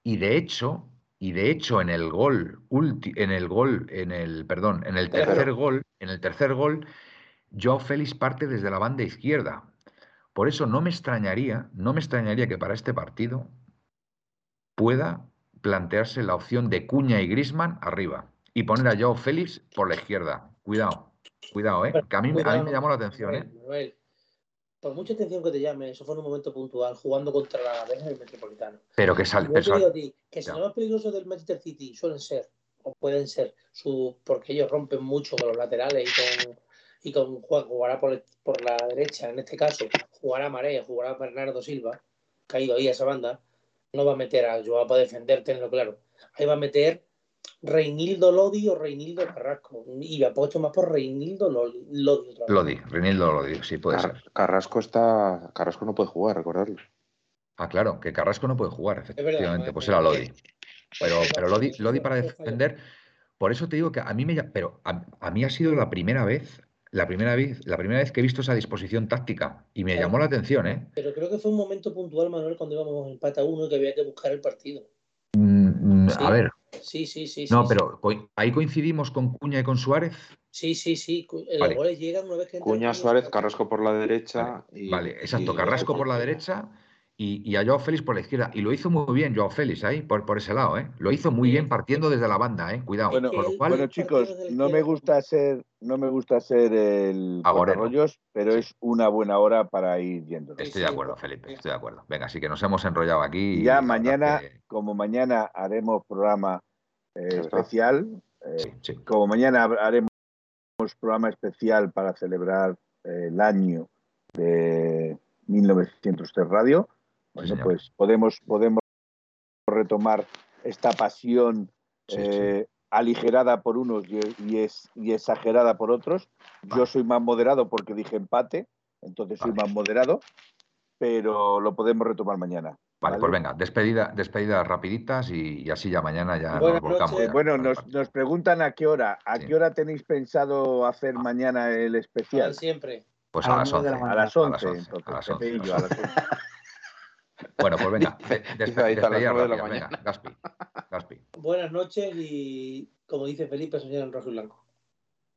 Y de hecho, y de hecho en el gol, ulti- en el gol, en el, perdón, en el tercer gol, en el tercer gol, Joao Félix parte desde la banda izquierda. Por eso no me extrañaría, no me extrañaría que para este partido pueda plantearse la opción de Cuña y Grisman arriba y poner a Joao Félix por la izquierda. Cuidado, cuidado, ¿eh? Que a mí, a mí me llamó la atención, ¿eh? Manuel, por mucha atención que te llame, eso fue en un momento puntual, jugando contra la Alavés en el Metropolitano. Pero que Y sal, yo pero que si Ya. lo más peligroso del Manchester City suelen ser, o pueden ser, su, porque ellos rompen mucho con los laterales y con, y con Juan jugará por, el- por la derecha, en este caso, jugará Maré, jugará Bernardo Silva, caído ahí a esa banda, no va a meter a Joao para defender, tenlo claro. Ahí va a meter Reinildo Lodi o Reinildo Carrasco. Y me apuesto más por Reinildo Lodi. Lodi vez. Lodi, sí puede Car- ser. Carrasco está. Carrasco no puede jugar, recordadlo. Ah, claro, que Carrasco no puede jugar, efectivamente, verdad, pues era Lodi. Pero, pero Lodi, Lodi para defender, por eso te digo que a mí me pero a, a mí ha sido la primera vez, la primera vez, la primera vez que he visto esa disposición táctica y me Claro. llamó la atención, ¿eh? Pero creo que fue un momento puntual, Manuel, cuando íbamos en empate a uno y que había que buscar el partido. Mm, mm, Sí. A ver, Sí, sí, sí. no, sí, pero co- ahí coincidimos con Cuña y con Suárez. Sí, sí, sí. cu- Los Vale. goles llegan una vez que entra Cuña, Suárez, Carrasco por la derecha. y, Vale, exacto, y- Carrasco por la derecha y, y a Joao Félix por la izquierda. Y lo hizo muy bien Joao Félix ahí, por, por ese lado, ¿eh? Lo hizo muy bien partiendo desde la banda, ¿eh? Cuidado. Bueno, con lo cual, Bueno, chicos, no me gusta ser, no me gusta ser el rollos, pero Sí. es una buena hora para ir yendo. Estoy de acuerdo. Felipe, estoy de acuerdo. Venga, así que nos hemos enrollado aquí. Y ya mañana, que- como mañana haremos programa eh, especial, eh, sí, sí. como mañana haremos programa especial para celebrar eh, el año de 1903 Radio, bueno, pues podemos, podemos retomar esta pasión Sí, eh, aligerada por unos y, y es, y exagerada por otros. Yo soy más moderado porque dije empate, entonces soy más moderado, pero lo podemos retomar mañana. Vale, ¿vale? pues venga, despedida, despedidas rapiditas y, y así ya mañana ya Buenas nos volcamos. Eh, ya bueno, nos, nos preguntan a qué hora. ¿A Sí. qué hora tenéis pensado hacer mañana el especial? Siempre. Pues a a las las nueve de 11. la A las A 11, las 11, entonces. a las qué 11, pedillo, a las 11. <laughs> Bueno, pues <laughs> venga, Gaspi, Gaspi. Buenas noches y, como dice Felipe, soñar en rojo y blanco.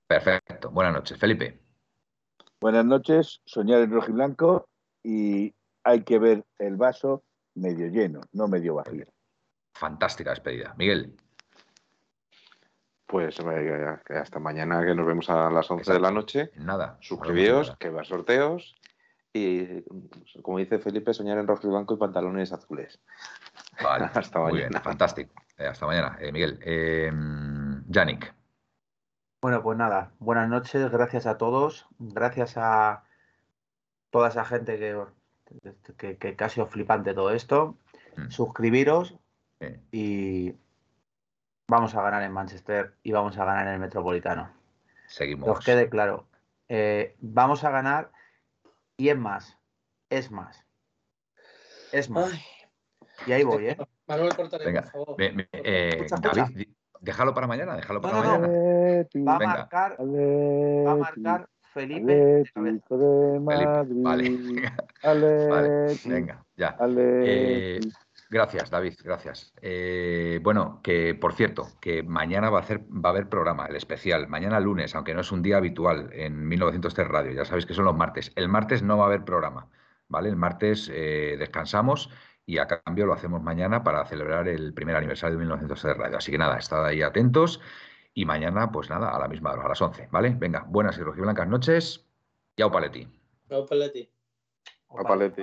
Perfecto, buenas noches. Felipe, Buenas noches, soñar en rojo y blanco y hay que ver el vaso medio lleno, no medio vacío. fantástica despedida. Miguel, Pues hasta mañana que nos vemos a las 11 de la noche. nada. Suscribíos, nada. que va a sorteos. Y como dice Felipe, soñar en rojo y blanco y pantalones azules. Vale, <laughs> Hasta muy mañana. bien, fantástico. Eh, hasta mañana, Eh, Miguel. Eh, Yannick, Bueno, pues nada, buenas noches, gracias a todos, gracias a toda esa gente que, que, que, que ha sido flipante todo esto. Mm. Suscribiros eh, y vamos a ganar en Manchester y vamos a ganar en el Metropolitano. Que seguimos. os quede claro. Eh, vamos a ganar y es más, es más, es más. Ay, Y ahí voy, ¿eh? Manuel, cortaré, Venga, por favor. me- me- eh, Escucha, David, escucha. déjalo para mañana, déjalo para No, no, no. mañana. Atleti, Va a marcar, va a marcar Felipe Madrid. vale. <laughs> Vale, venga, ya. Eh, gracias, David, gracias. Eh, bueno, que por cierto, que mañana va a, hacer, va a haber programa, el especial, mañana lunes, aunque no es un día habitual en 1903 Radio, ya sabéis que son los martes. El martes no va a haber programa, ¿vale? El martes eh, descansamos y a cambio lo hacemos mañana para celebrar el primer aniversario de 1900 de radio. Así que nada, estad ahí atentos y mañana, pues nada, a la misma hora, a las 11, ¿vale? Venga, buenas y rojiblancas noches. Yao Paletti. Paletti.